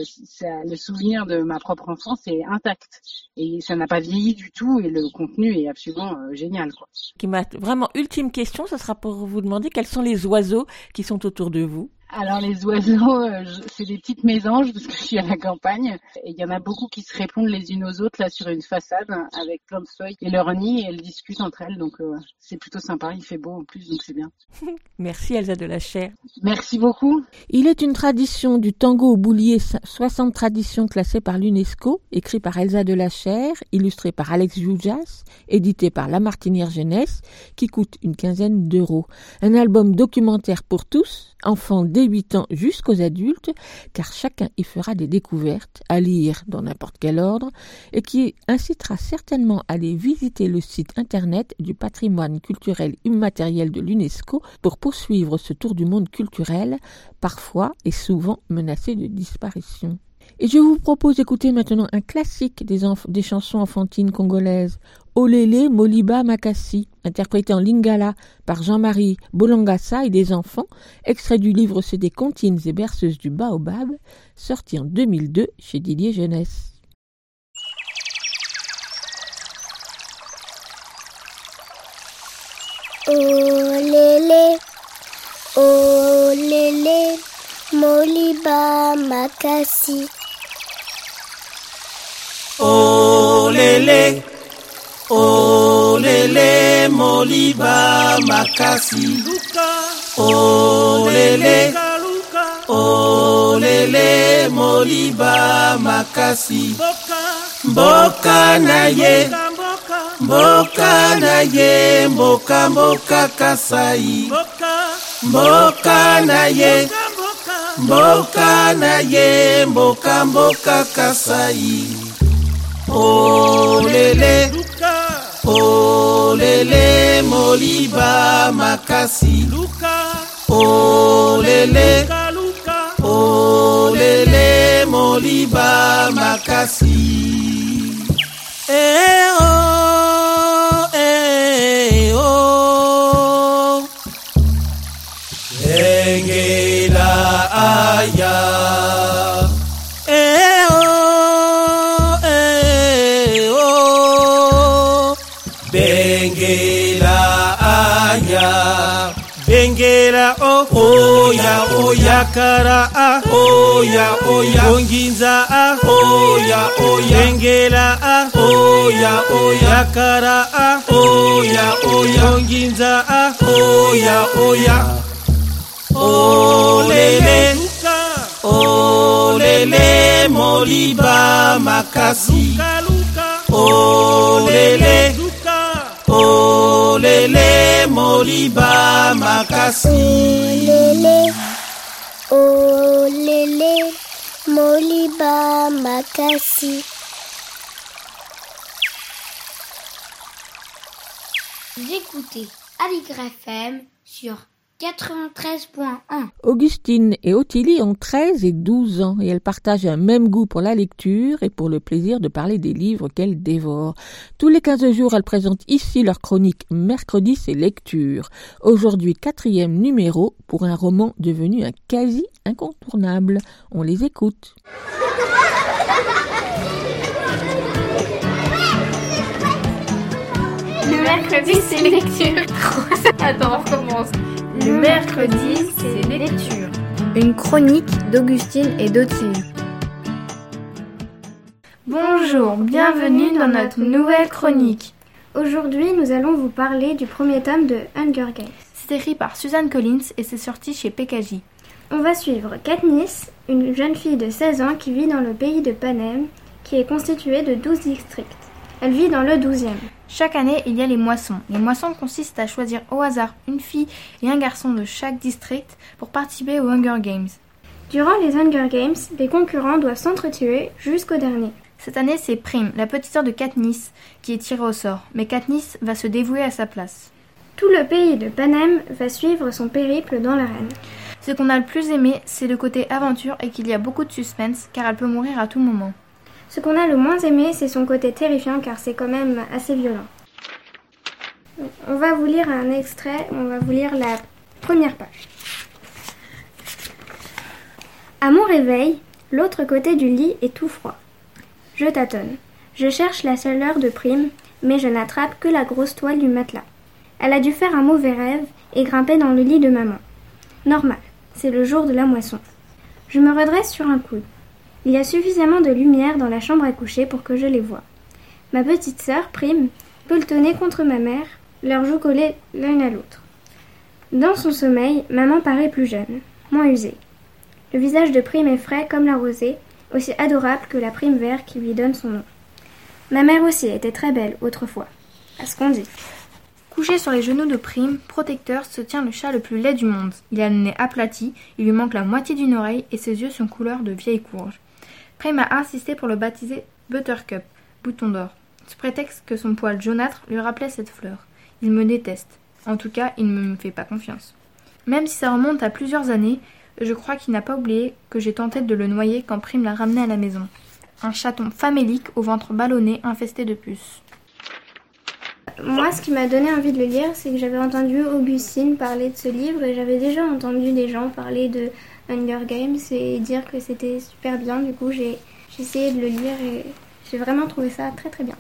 le souvenir de ma propre enfance est intact et ça n'a pas vieilli du tout et le contenu est absolument euh, génial. Qui m'a vraiment ultime question, ce sera pour vous demander quels sont les oiseaux qui sont autour de vous. Alors les oiseaux, euh, c'est des petites mésanges parce que je suis à la campagne et il y en a beaucoup qui se répondent les unes aux autres là sur une façade avec plein de feuilles et leur nid et elles discutent entre elles donc euh, c'est plutôt sympa. Il fait beau en plus donc c'est bien. Merci Elsa de la Chair. Merci beaucoup. Il est une tradition du tango au boulier, 60 traditions classées par l'UNESCO, écrit par Elsa de la Chair, illustré par Alex Joujas, édité par La Martinière Jeunesse, qui coûte une quinzaine d'euros. Un album documentaire pour tous, enfants dès 8 ans jusqu'aux adultes, car chacun y fera des découvertes à lire dans n'importe quel ordre, et qui incitera certainement à aller visiter le site internet du patrimoine culturel immatériel de l'UNESCO pour poursuivre ce tour du monde culturel parfois et souvent menacé de disparition. Et je vous propose d'écouter maintenant un classique des, chansons enfantines congolaises, Olele Moliba Makassi, interprété en lingala par Jean-Marie Bolangassa et des enfants, extrait du livre CD Comptines et berceuses du Baobab, sorti en 2002 chez Didier Jeunesse. Moliba Makassi. Oh lele, oh lele, Moliba Makasi. Oh lele, oh lele, Moliba Makasi. Mboka na ye, mboka na ye, mboka mboka Kasai. Mboka na ye, mboka na ye, mboka na ye mboka mboka kasai. Olele olele moliba makasi. Olele olele moliba makasi. Eh, Bengela oh oya oya kara ah oya oya onginza ah oya oya Bengela ah oya oya kara ah oya oya onginza ah oya oya olele olele moliba makasi. Olele olele moliba makasi Lélé, oh lélé, Moliba Makassi. Vous écoutez Aligre FM sur 93.1. Augustine et Ottilie ont 13 et 12 ans et elles partagent un même goût pour la lecture et pour le plaisir de parler des livres qu'elles dévorent. Tous les 15 jours, elles présentent ici leur chronique Mercredi, c'est lecture. Aujourd'hui, quatrième numéro pour un roman devenu un quasi incontournable. On les écoute. Le mercredi, c'est lecture. Attends, on recommence. Le mercredi, c'est lecture. Une chronique d'Augustine et d'Ottilie. Bonjour, bienvenue dans notre nouvelle chronique. Aujourd'hui, nous allons vous parler du premier tome de Hunger Games. C'est écrit par Suzanne Collins et c'est sorti chez PKJ. On va suivre Katniss, une jeune fille de 16 ans qui vit dans le pays de Panem, qui est constitué de 12 districts. Elle vit dans le 12e. Chaque année, il y a les moissons. Les moissons consistent à choisir au hasard une fille et un garçon de chaque district pour participer aux Hunger Games. Durant les Hunger Games, les concurrents doivent s'entretuer jusqu'au dernier. Cette année, c'est Prime, la petite sœur de Katniss, qui est tirée au sort. Mais Katniss va se dévouer à sa place. Tout le pays de Panem va suivre son périple dans l'arène. Ce qu'on a le plus aimé, c'est le côté aventure et qu'il y a beaucoup de suspense, car elle peut mourir à tout moment. Ce qu'on a le moins aimé, c'est son côté terrifiant, car c'est quand même assez violent. On va vous lire un extrait, on va vous lire la première page. À mon réveil, l'autre côté du lit est tout froid. Je tâtonne. Je cherche la chaleur de prime, mais je n'attrape que la grosse toile du matelas. Elle a dû faire un mauvais rêve et grimper dans le lit de maman. Normal, c'est le jour de la moisson. Je me redresse sur un coude. Il y a suffisamment de lumière dans la chambre à coucher pour que je les voie. Ma petite sœur, Prime, pelletonnée contre ma mère, leurs joues collées l'une à l'autre. Dans son sommeil, maman paraît plus jeune, moins usée. Le visage de Prime est frais comme la rosée, aussi adorable que la prime vert qui lui donne son nom. Ma mère aussi était très belle autrefois, à ce qu'on dit. Couché sur les genoux de Prime, protecteur, se tient le chat le plus laid du monde. Il a le nez aplati, il lui manque la moitié d'une oreille et ses yeux sont couleur de vieille courge. Prime a insisté pour le baptiser Buttercup, bouton d'or, sous prétexte que son poil jaunâtre lui rappelait cette fleur. Il me déteste. En tout cas, il ne me fait pas confiance. Même si ça remonte à plusieurs années, je crois qu'il n'a pas oublié que j'ai tenté de le noyer quand Prime l'a ramené à la maison. Un chaton famélique au ventre ballonné infesté de puces. Moi, ce qui m'a donné envie de le lire, c'est que j'avais entendu Augustine parler de ce livre et j'avais déjà entendu des gens parler de Hunger Games et dire que c'était super bien. Du coup, j'ai essayé de le lire et j'ai vraiment trouvé ça très très bien.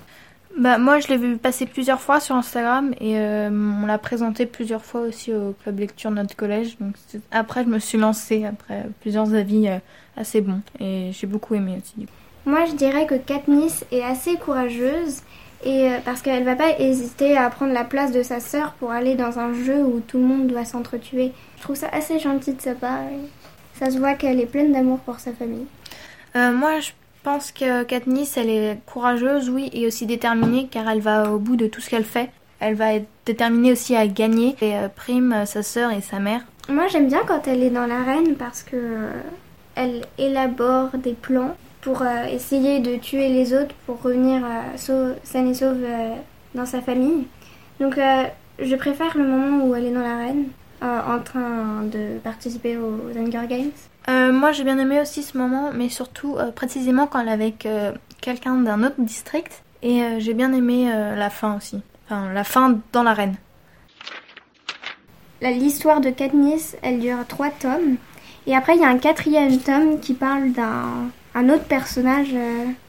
Bah moi je l'ai vu passer plusieurs fois sur Instagram et euh, on l'a présenté plusieurs fois aussi au club lecture de notre collège. Donc après je me suis lancée après plusieurs avis euh, assez bons et j'ai beaucoup aimé aussi. Moi je dirais que Katniss est assez courageuse et euh, parce qu'elle va pas hésiter à prendre la place de sa sœur pour aller dans un jeu où tout le monde doit s'entretuer. Je trouve ça assez gentil de sa part. Et ça se voit qu'elle est pleine d'amour pour sa famille. moi je pense que Katniss, elle est courageuse, oui, et aussi déterminée, car elle va au bout de tout ce qu'elle fait. Elle va être déterminée aussi à gagner. Et euh, Prime, euh, sa sœur et sa mère. Moi, j'aime bien quand elle est dans l'arène parce que euh, elle élabore des plans pour essayer de tuer les autres pour revenir saine et sauve dans sa famille. Donc, je préfère le moment où elle est dans l'arène, en train de participer aux Hunger Games. Euh, moi j'ai bien aimé aussi ce moment, mais surtout euh, précisément quand elle est avec euh, quelqu'un d'un autre district. Et j'ai bien aimé la fin aussi. Enfin, la fin dans l'arène. L'histoire de Katniss, elle dure trois tomes. Et après, il y a un quatrième tome qui parle d'un un autre personnage,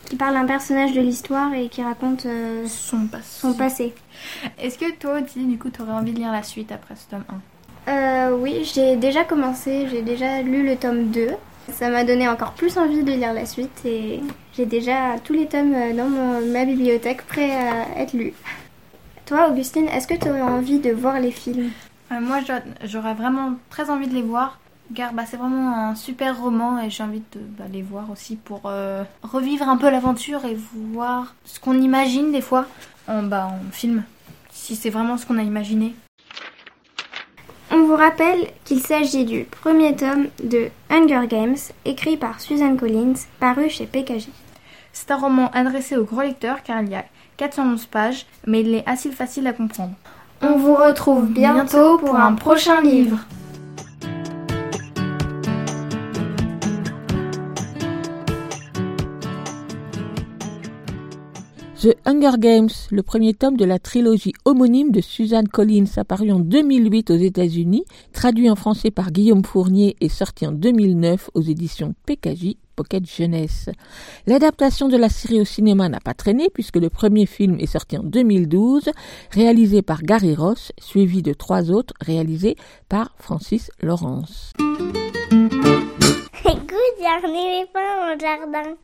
qui parle d'un personnage de l'histoire et qui raconte son, son passé. Est-ce que toi, aussi, du coup, tu aurais envie de lire la suite après ce tome 1 euh, oui, j'ai déjà commencé, j'ai déjà lu le tome 2. Ça m'a donné encore plus envie de lire la suite et j'ai déjà tous les tomes dans ma bibliothèque prêts à être lus. Toi, Augustine, est-ce que tu aurais envie de voir les films? Euh, Moi, j'aurais vraiment très envie de les voir. Car bah, c'est vraiment un super roman et j'ai envie de bah, les voir aussi pour euh, revivre un peu l'aventure et voir ce qu'on imagine des fois en, bah, en film. Si c'est vraiment ce qu'on a imaginé. On vous rappelle qu'il s'agit du premier tome de Hunger Games, écrit par Susan Collins, paru chez PKJ. C'est un roman adressé aux gros lecteurs car il y a 411 pages, mais il est assez facile à comprendre. On vous retrouve bientôt pour un prochain livre. The Hunger Games, le premier tome de la trilogie homonyme de Suzanne Collins, apparu en 2008 aux États-Unis, traduit en français par Guillaume Fournier et sorti en 2009 aux éditions PKJ Pocket Jeunesse. L'adaptation de la série au cinéma n'a pas traîné puisque le premier film est sorti en 2012, réalisé par Gary Ross, suivi de trois autres réalisés par Francis Lawrence. Écoute, pas au jardin.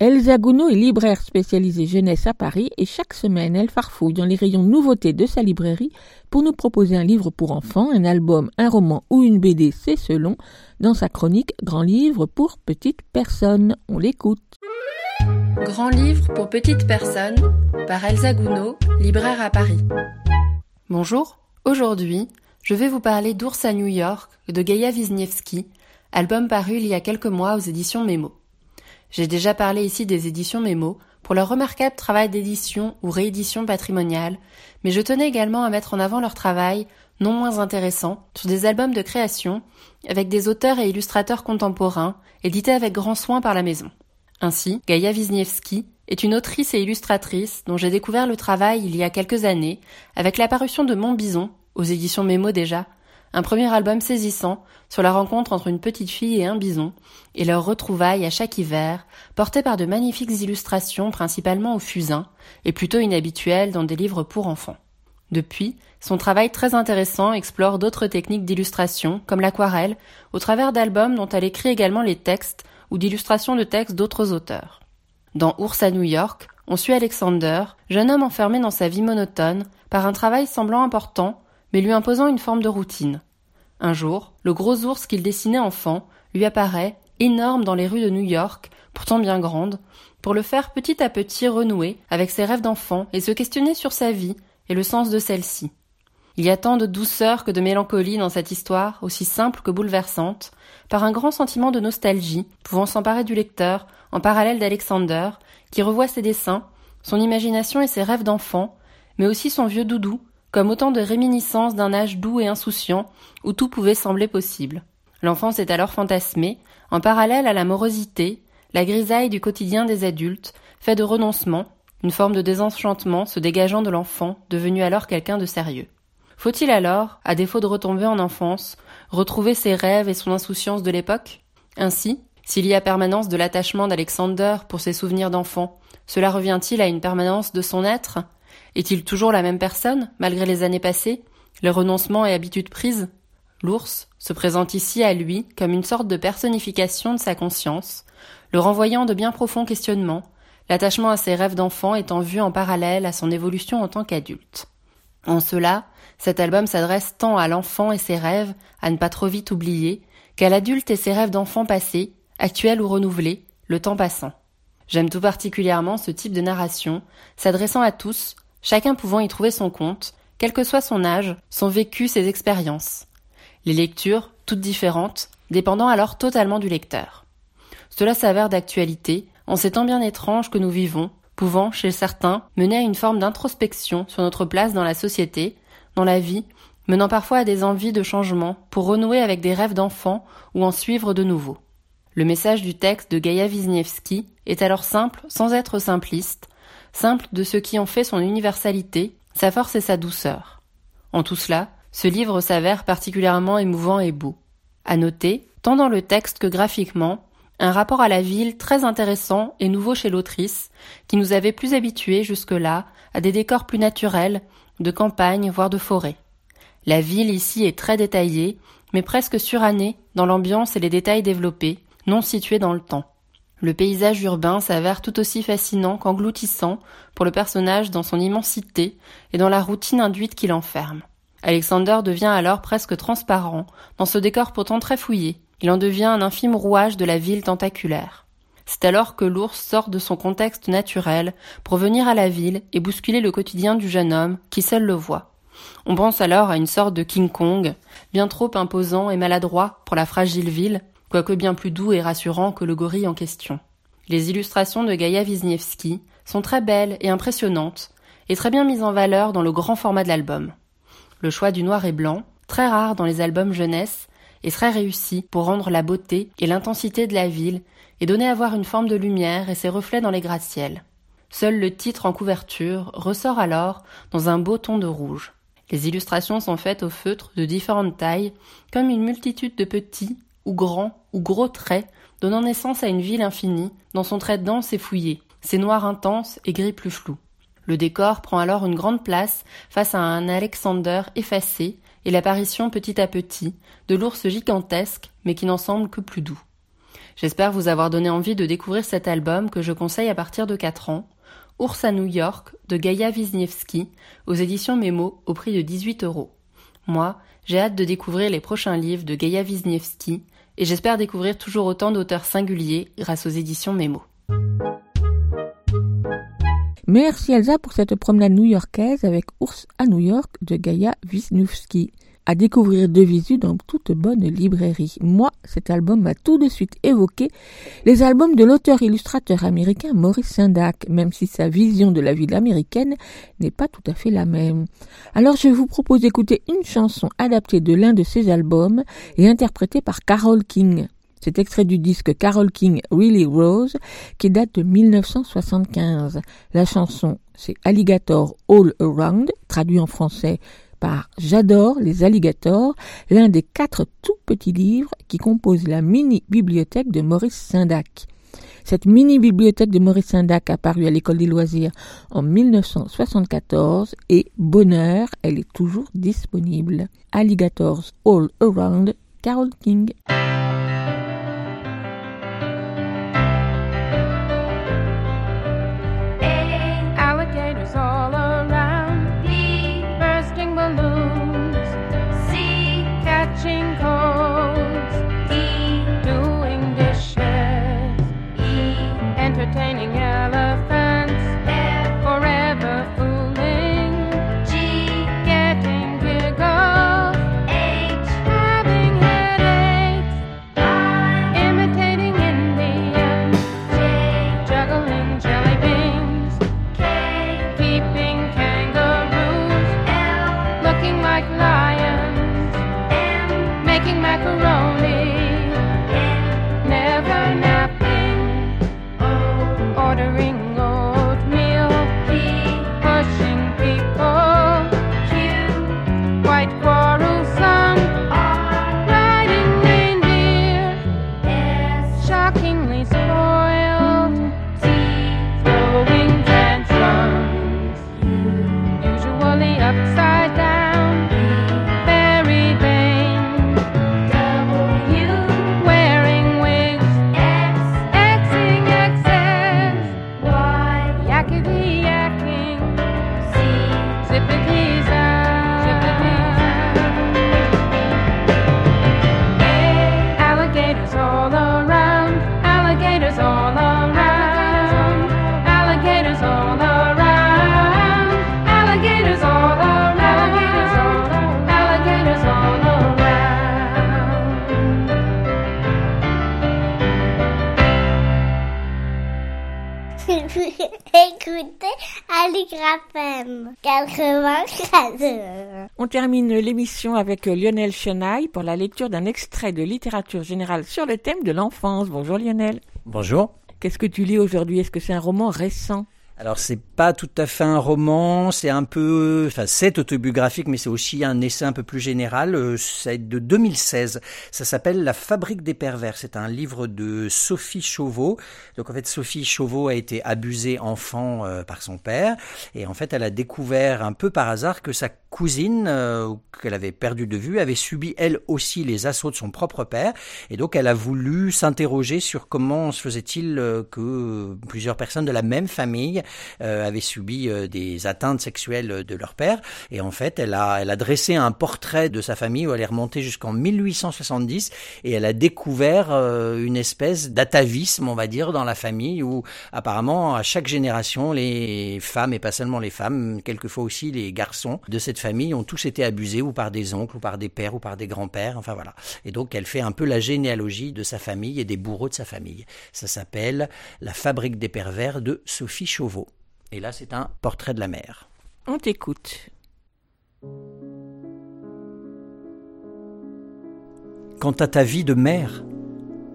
Elsa Gounod est libraire spécialisée jeunesse à Paris et chaque semaine elle farfouille dans les rayons nouveautés de sa librairie pour nous proposer un livre pour enfants, un album, un roman ou une BD, c'est selon, dans sa chronique Grand livre pour petites personnes. On l'écoute. Grand livre pour petites personnes par Elsa Gounod, libraire à Paris. Bonjour, aujourd'hui je vais vous parler d'Ours à New York de Gaïa Wisniewski, album paru il y a quelques mois aux éditions Mémo. J'ai déjà parlé ici des éditions Mémo pour leur remarquable travail d'édition ou réédition patrimoniale, mais je tenais également à mettre en avant leur travail non moins intéressants, sur des albums de création, avec des auteurs et illustrateurs contemporains, édités avec grand soin par la maison. Ainsi, Gaïa Wisniewski est une autrice et illustratrice dont j'ai découvert le travail il y a quelques années, avec l'apparition de Mon Bison, aux éditions Mémo déjà, un premier album saisissant sur la rencontre entre une petite fille et un bison, et leur retrouvailles à chaque hiver, portées par de magnifiques illustrations principalement au fusain, et plutôt inhabituelles dans des livres pour enfants. Depuis, son travail très intéressant explore d'autres techniques d'illustration, comme l'aquarelle, au travers d'albums dont elle écrit également les textes ou d'illustrations de textes d'autres auteurs. Dans Ours à New York, on suit Alexander, jeune homme enfermé dans sa vie monotone, par un travail semblant important, mais lui imposant une forme de routine. Un jour, le gros ours qu'il dessinait enfant lui apparaît, énorme dans les rues de New York, pourtant bien grande, pour le faire petit à petit renouer avec ses rêves d'enfant et se questionner sur sa vie et le sens de celle-ci. Il y a tant de douceur que de mélancolie dans cette histoire, aussi simple que bouleversante, par un grand sentiment de nostalgie pouvant s'emparer du lecteur en parallèle d'Alexander, qui revoit ses dessins, son imagination et ses rêves d'enfant, mais aussi son vieux doudou, comme autant de réminiscences d'un âge doux et insouciant où tout pouvait sembler possible. L'enfance est alors fantasmée, en parallèle à la morosité, la grisaille du quotidien des adultes, fait de renoncement, une forme de désenchantement se dégageant de l'enfant, devenu alors quelqu'un de sérieux. Faut-il alors, à défaut de retomber en enfance, retrouver ses rêves et son insouciance de l'époque? Ainsi, s'il y a permanence de l'attachement d'Alexander pour ses souvenirs d'enfant, cela revient-il à une permanence de son être? Est-il toujours la même personne, malgré les années passées, les renoncements et habitudes prises? L'ours se présente ici à lui comme une sorte de personnification de sa conscience, le renvoyant de bien profonds questionnements, l'attachement à ses rêves d'enfant étant vu en parallèle à son évolution en tant qu'adulte. En cela, cet album s'adresse tant à l'enfant et ses rêves, à ne pas trop vite oublier, qu'à l'adulte et ses rêves d'enfant passés, actuels ou renouvelés, le temps passant. J'aime tout particulièrement ce type de narration, s'adressant à tous, chacun pouvant y trouver son compte, quel que soit son âge, son vécu, ses expériences. Les lectures, toutes différentes, dépendant alors totalement du lecteur. Cela s'avère d'actualité, en ces temps bien étranges que nous vivons, pouvant, chez certains, mener à une forme d'introspection sur notre place dans la société, dans la vie, menant parfois à des envies de changement pour renouer avec des rêves d'enfant ou en suivre de nouveaux. Le message du texte de Gaïa Wisniewski est alors simple sans être simpliste, simple de ce qui en fait son universalité, sa force et sa douceur. En tout cela, ce livre s'avère particulièrement émouvant et beau. À noter, tant dans le texte que graphiquement, un rapport à la ville très intéressant et nouveau chez l'autrice, qui nous avait plus habitués jusque-là à des décors plus naturels, de campagne, voire de forêt. La ville ici est très détaillée, mais presque surannée dans l'ambiance et les détails développés, non situés dans le temps. Le paysage urbain s'avère tout aussi fascinant qu'engloutissant pour le personnage dans son immensité et dans la routine induite qu'il enferme. Alexander devient alors presque transparent dans ce décor pourtant très fouillé, il en devient un infime rouage de la ville tentaculaire. C'est alors que l'ours sort de son contexte naturel pour venir à la ville et bousculer le quotidien du jeune homme qui seul le voit. On pense alors à une sorte de King Kong, bien trop imposant et maladroit pour la fragile ville, quoique bien plus doux et rassurant que le gorille en question. Les illustrations de Gaïa Wisniewski sont très belles et impressionnantes, et très bien mises en valeur dans le grand format de l'album. Le choix du noir et blanc, très rare dans les albums jeunesse, est très réussi pour rendre la beauté et l'intensité de la ville et donner à voir une forme de lumière et ses reflets dans les gratte-ciels. Seul le titre en couverture ressort alors dans un beau ton de rouge. Les illustrations sont faites au feutre de différentes tailles, comme une multitude de petits ou grands ou gros traits, donnant naissance à une ville infinie, dans son trait dense et fouillé, ses noirs intenses et gris plus flous. Le décor prend alors une grande place face à un Alexander effacé, et l'apparition petit à petit de l'ours gigantesque mais qui n'en semble que plus doux. J'espère vous avoir donné envie de découvrir cet album que je conseille à partir de 4 ans, Ours à New York de Gaïa Wisniewski aux éditions Mémo au prix de 18 euros. Moi, j'ai hâte de découvrir les prochains livres de Gaïa Wisniewski et j'espère découvrir toujours autant d'auteurs singuliers grâce aux éditions Mémo. Merci Elsa pour cette promenade new-yorkaise avec Ours à New York de Gaïa Wisniewski. À découvrir de visu dans toute bonne librairie. Moi, cet album m'a tout de suite évoqué les albums de l'auteur-illustrateur américain Maurice Sendak, même si sa vision de la ville américaine n'est pas tout à fait la même. Alors je vous propose d'écouter une chanson adaptée de l'un de ses albums et interprétée par Carole King. C'est extrait du disque Carole King Really Rose qui date de 1975. La chanson, c'est Alligator All Around, traduit en français par J'adore les alligators, l'un des quatre tout petits livres qui composent la mini-bibliothèque de Maurice Sindac. Cette mini-bibliothèque de Maurice Sindac a paru à l'école des loisirs en 1974 et, bonheur, elle est toujours disponible. Alligators All Around, Carole King. On termine l'émission avec Lionel Chenaille pour la lecture d'un extrait de littérature générale sur le thème de l'enfance. Bonjour Lionel. Bonjour. Qu'est-ce que tu lis aujourd'hui? Est-ce que c'est un roman récent? Alors c'est pas tout à fait un roman, c'est un peu, enfin c'est autobiographique, mais c'est aussi un essai un peu plus général. Euh, C'est de 2016. Ça s'appelle La Fabrique des pervers. C'est un livre de Sophie Chauveau. Donc en fait Sophie Chauveau a été abusée enfant euh, par son père, et en fait elle a découvert un peu par hasard que sa cousine euh, qu'elle avait perdu de vue avait subi elle aussi les assauts de son propre père, et donc elle a voulu s'interroger sur comment se faisait-il euh, que plusieurs personnes de la même famille euh, avaient subi euh, des atteintes sexuelles de leur père. Et en fait, elle a, elle a dressé un portrait de sa famille où elle est remontée jusqu'en 1870 et elle a découvert euh, une espèce d'atavisme, on va dire, dans la famille où apparemment à chaque génération, les femmes et pas seulement les femmes, quelquefois aussi les garçons de cette famille ont tous été abusés ou par des oncles ou par des pères ou par des grands-pères. Enfin voilà. Et donc elle fait un peu la généalogie de sa famille et des bourreaux de sa famille. Ça s'appelle La fabrique des pervers de Sophie Chauveau. Et là, c'est un portrait de la mère. On t'écoute. Quant à ta vie de mère,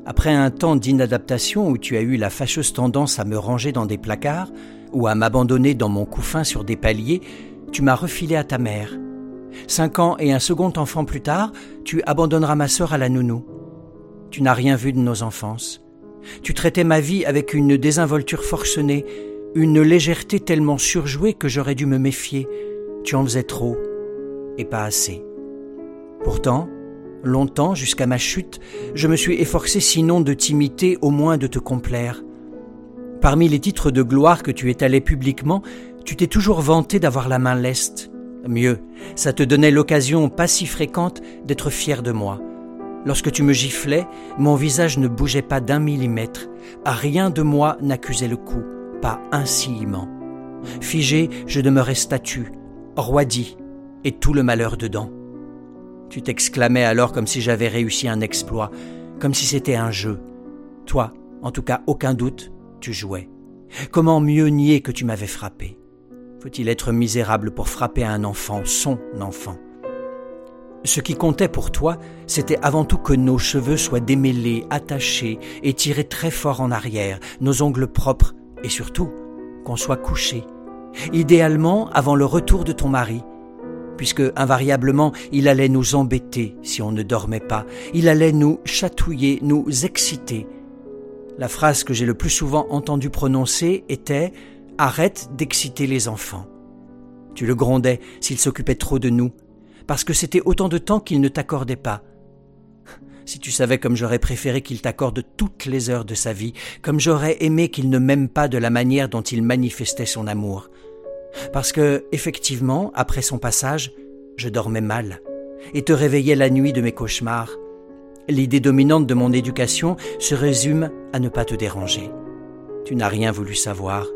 après un temps d'inadaptation où tu as eu la fâcheuse tendance à me ranger dans des placards ou à m'abandonner dans mon couffin sur des paliers, tu m'as refilé à ta mère. Cinq ans et un second enfant plus tard, tu abandonneras ma sœur à la nounou. Tu n'as rien vu de nos enfances. Tu traitais ma vie avec une désinvolture forcenée, une légèreté tellement surjouée que j'aurais dû me méfier. Tu en faisais trop, et pas assez. Pourtant, longtemps, jusqu'à ma chute, je me suis efforcé sinon de t'imiter, au moins de te complaire. Parmi les titres de gloire que tu étalais publiquement, tu t'es toujours vanté d'avoir la main leste. Mieux, ça te donnait l'occasion pas si fréquente d'être fier de moi. Lorsque tu me giflais, mon visage ne bougeait pas d'un millimètre. Rien de moi n'accusait le coup, pas un. Figé, je demeurais statue, roidi, et tout le malheur dedans. Tu t'exclamais alors comme si j'avais réussi un exploit, comme si c'était un jeu. Toi, en tout cas, aucun doute, tu jouais. Comment mieux nier que tu m'avais frappé? Faut-il être misérable pour frapper un enfant, son enfant? Ce qui comptait pour toi, c'était avant tout que nos cheveux soient démêlés, attachés et tirés très fort en arrière, nos ongles propres, et surtout qu'on soit couché. Idéalement avant le retour de ton mari, puisque invariablement il allait nous embêter si on ne dormait pas, il allait nous chatouiller, nous exciter. La phrase que j'ai le plus souvent entendu prononcer était ⁇ Arrête d'exciter les enfants ⁇ Tu le grondais s'il s'occupait trop de nous, parce que c'était autant de temps qu'il ne t'accordait pas. Si tu savais comme j'aurais préféré qu'il t'accorde toutes les heures de sa vie, comme j'aurais aimé qu'il ne m'aime pas de la manière dont il manifestait son amour. Parce que, effectivement, après son passage, je dormais mal et te réveillais la nuit de mes cauchemars. L'idée dominante de mon éducation se résume à ne pas te déranger. Tu n'as rien voulu savoir,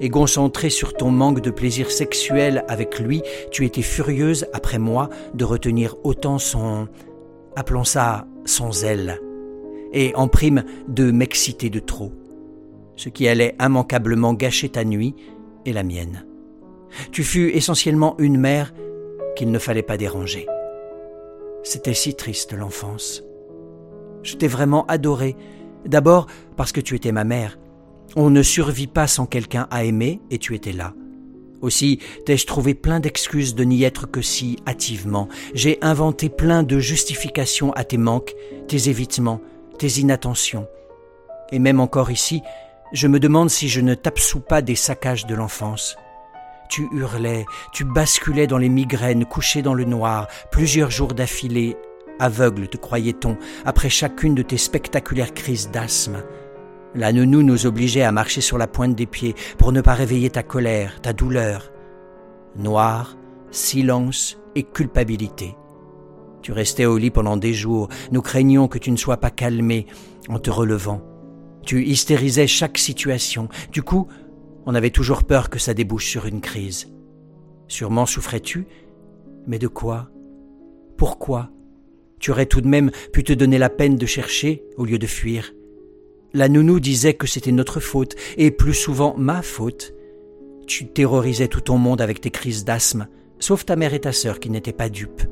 et concentré sur ton manque de plaisir sexuel avec lui, tu étais furieuse, après moi, de retenir autant son... appelons ça son zèle, et en prime de m'exciter de trop, ce qui allait immanquablement gâcher ta nuit et la mienne. Tu fus essentiellement une mère qu'il ne fallait pas déranger. C'était si triste l'enfance. Je t'ai vraiment adoré, d'abord parce que tu étais ma mère. On ne survit pas sans quelqu'un à aimer et tu étais là. Aussi t'ai-je trouvé plein d'excuses de n'y être que si hâtivement. J'ai inventé plein de justifications à tes manques, tes évitements, tes inattentions. Et même encore ici, je me demande si je ne t'absous pas des saccages de l'enfance. Tu hurlais, tu basculais dans les migraines, couché dans le noir, plusieurs jours d'affilée, aveugle te croyait-on, après chacune de tes spectaculaires crises d'asthme. La nounou nous obligeait à marcher sur la pointe des pieds pour ne pas réveiller ta colère, ta douleur. Noir, silence et culpabilité. Tu restais au lit pendant des jours, nous craignions que tu ne sois pas calmé en te relevant. Tu hystérisais chaque situation, du coup, on avait toujours peur que ça débouche sur une crise. Sûrement souffrais-tu, mais de quoi? Pourquoi? Tu aurais tout de même pu te donner la peine de chercher au lieu de fuir. La nounou disait que c'était notre faute, et plus souvent ma faute. Tu terrorisais tout ton monde avec tes crises d'asthme, sauf ta mère et ta sœur qui n'étaient pas dupes.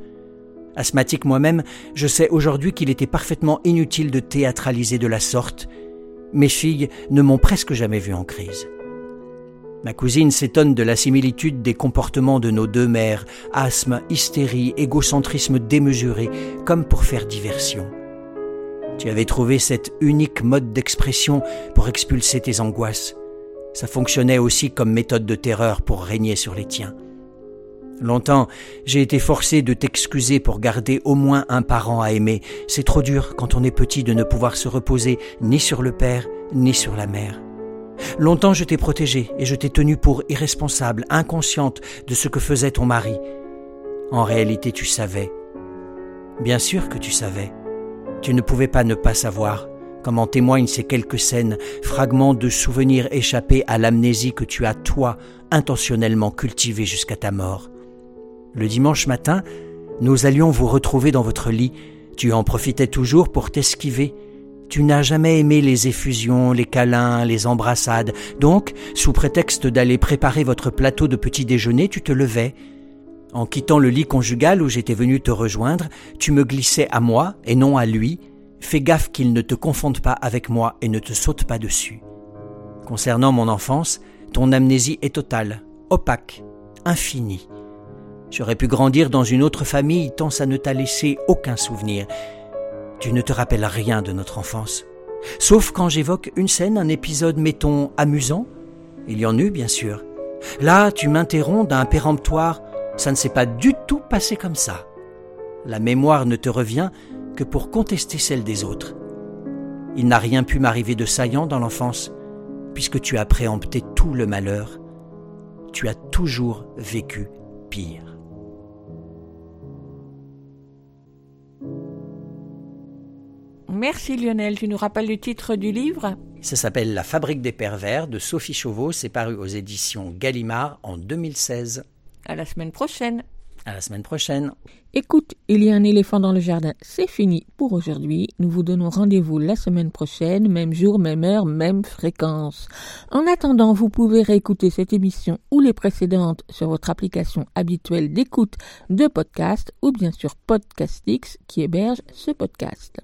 Asthmatique moi-même, je sais aujourd'hui qu'il était parfaitement inutile de théâtraliser de la sorte. Mes filles ne m'ont presque jamais vu en crise. Ma cousine s'étonne de la similitude des comportements de nos deux mères, asthme, hystérie, égocentrisme démesuré, comme pour faire diversion. Tu avais trouvé cette unique mode d'expression pour expulser tes angoisses. Ça fonctionnait aussi comme méthode de terreur pour régner sur les tiens. Longtemps, j'ai été forcé de t'excuser pour garder au moins un parent à aimer. C'est trop dur quand on est petit de ne pouvoir se reposer ni sur le père ni sur la mère. Longtemps je t'ai protégée et je t'ai tenue pour irresponsable, inconsciente de ce que faisait ton mari. En réalité tu savais. Bien sûr que tu savais. Tu ne pouvais pas ne pas savoir, comme en témoignent ces quelques scènes, fragments de souvenirs échappés à l'amnésie que tu as, toi, intentionnellement cultivée jusqu'à ta mort. Le dimanche matin, nous allions vous retrouver dans votre lit. Tu en profitais toujours pour t'esquiver. Tu n'as jamais aimé les effusions, les câlins, les embrassades. Donc, sous prétexte d'aller préparer votre plateau de petit déjeuner, tu te levais. En quittant le lit conjugal où j'étais venu te rejoindre, tu me glissais à moi et non à lui. Fais gaffe qu'il ne te confonde pas avec moi et ne te saute pas dessus. Concernant mon enfance, ton amnésie est totale, opaque, infinie. J'aurais pu grandir dans une autre famille tant ça ne t'a laissé aucun souvenir. Tu ne te rappelles rien de notre enfance. Sauf quand j'évoque une scène, un épisode, mettons, amusant. Il y en eut, bien sûr. Là, tu m'interromps d'un péremptoire. Ça ne s'est pas du tout passé comme ça. La mémoire ne te revient que pour contester celle des autres. Il n'a rien pu m'arriver de saillant dans l'enfance, puisque tu as préempté tout le malheur. Tu as toujours vécu pire. Merci Lionel. Tu nous rappelles le titre du livre? Ça s'appelle La fabrique des pervers de Sophie Chauveau. C'est paru aux éditions Gallimard en 2016. À la semaine prochaine. À la semaine prochaine. Écoute, il y a un éléphant dans le jardin, c'est fini pour aujourd'hui. Nous vous donnons rendez-vous la semaine prochaine, même jour, même heure, même fréquence. En attendant, vous pouvez réécouter cette émission ou les précédentes sur votre application habituelle d'écoute de podcast ou bien sur Podcastix qui héberge ce podcast.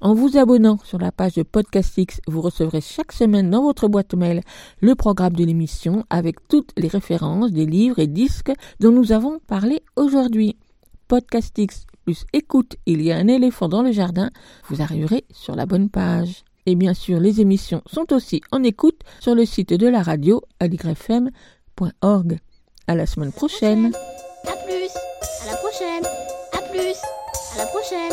En vous abonnant sur la page de Podcastix, vous recevrez chaque semaine dans votre boîte mail le programme de l'émission avec toutes les références des livres et disques dont nous avons parlé aujourd'hui. Podcastix plus écoute, il y a un éléphant dans le jardin, vous arriverez sur la bonne page. Et bien sûr, les émissions sont aussi en écoute sur le site de la radio aligrefm.org. À la semaine prochaine. À plus, à la prochaine. À plus, à la prochaine.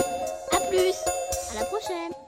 À plus, la prochaine.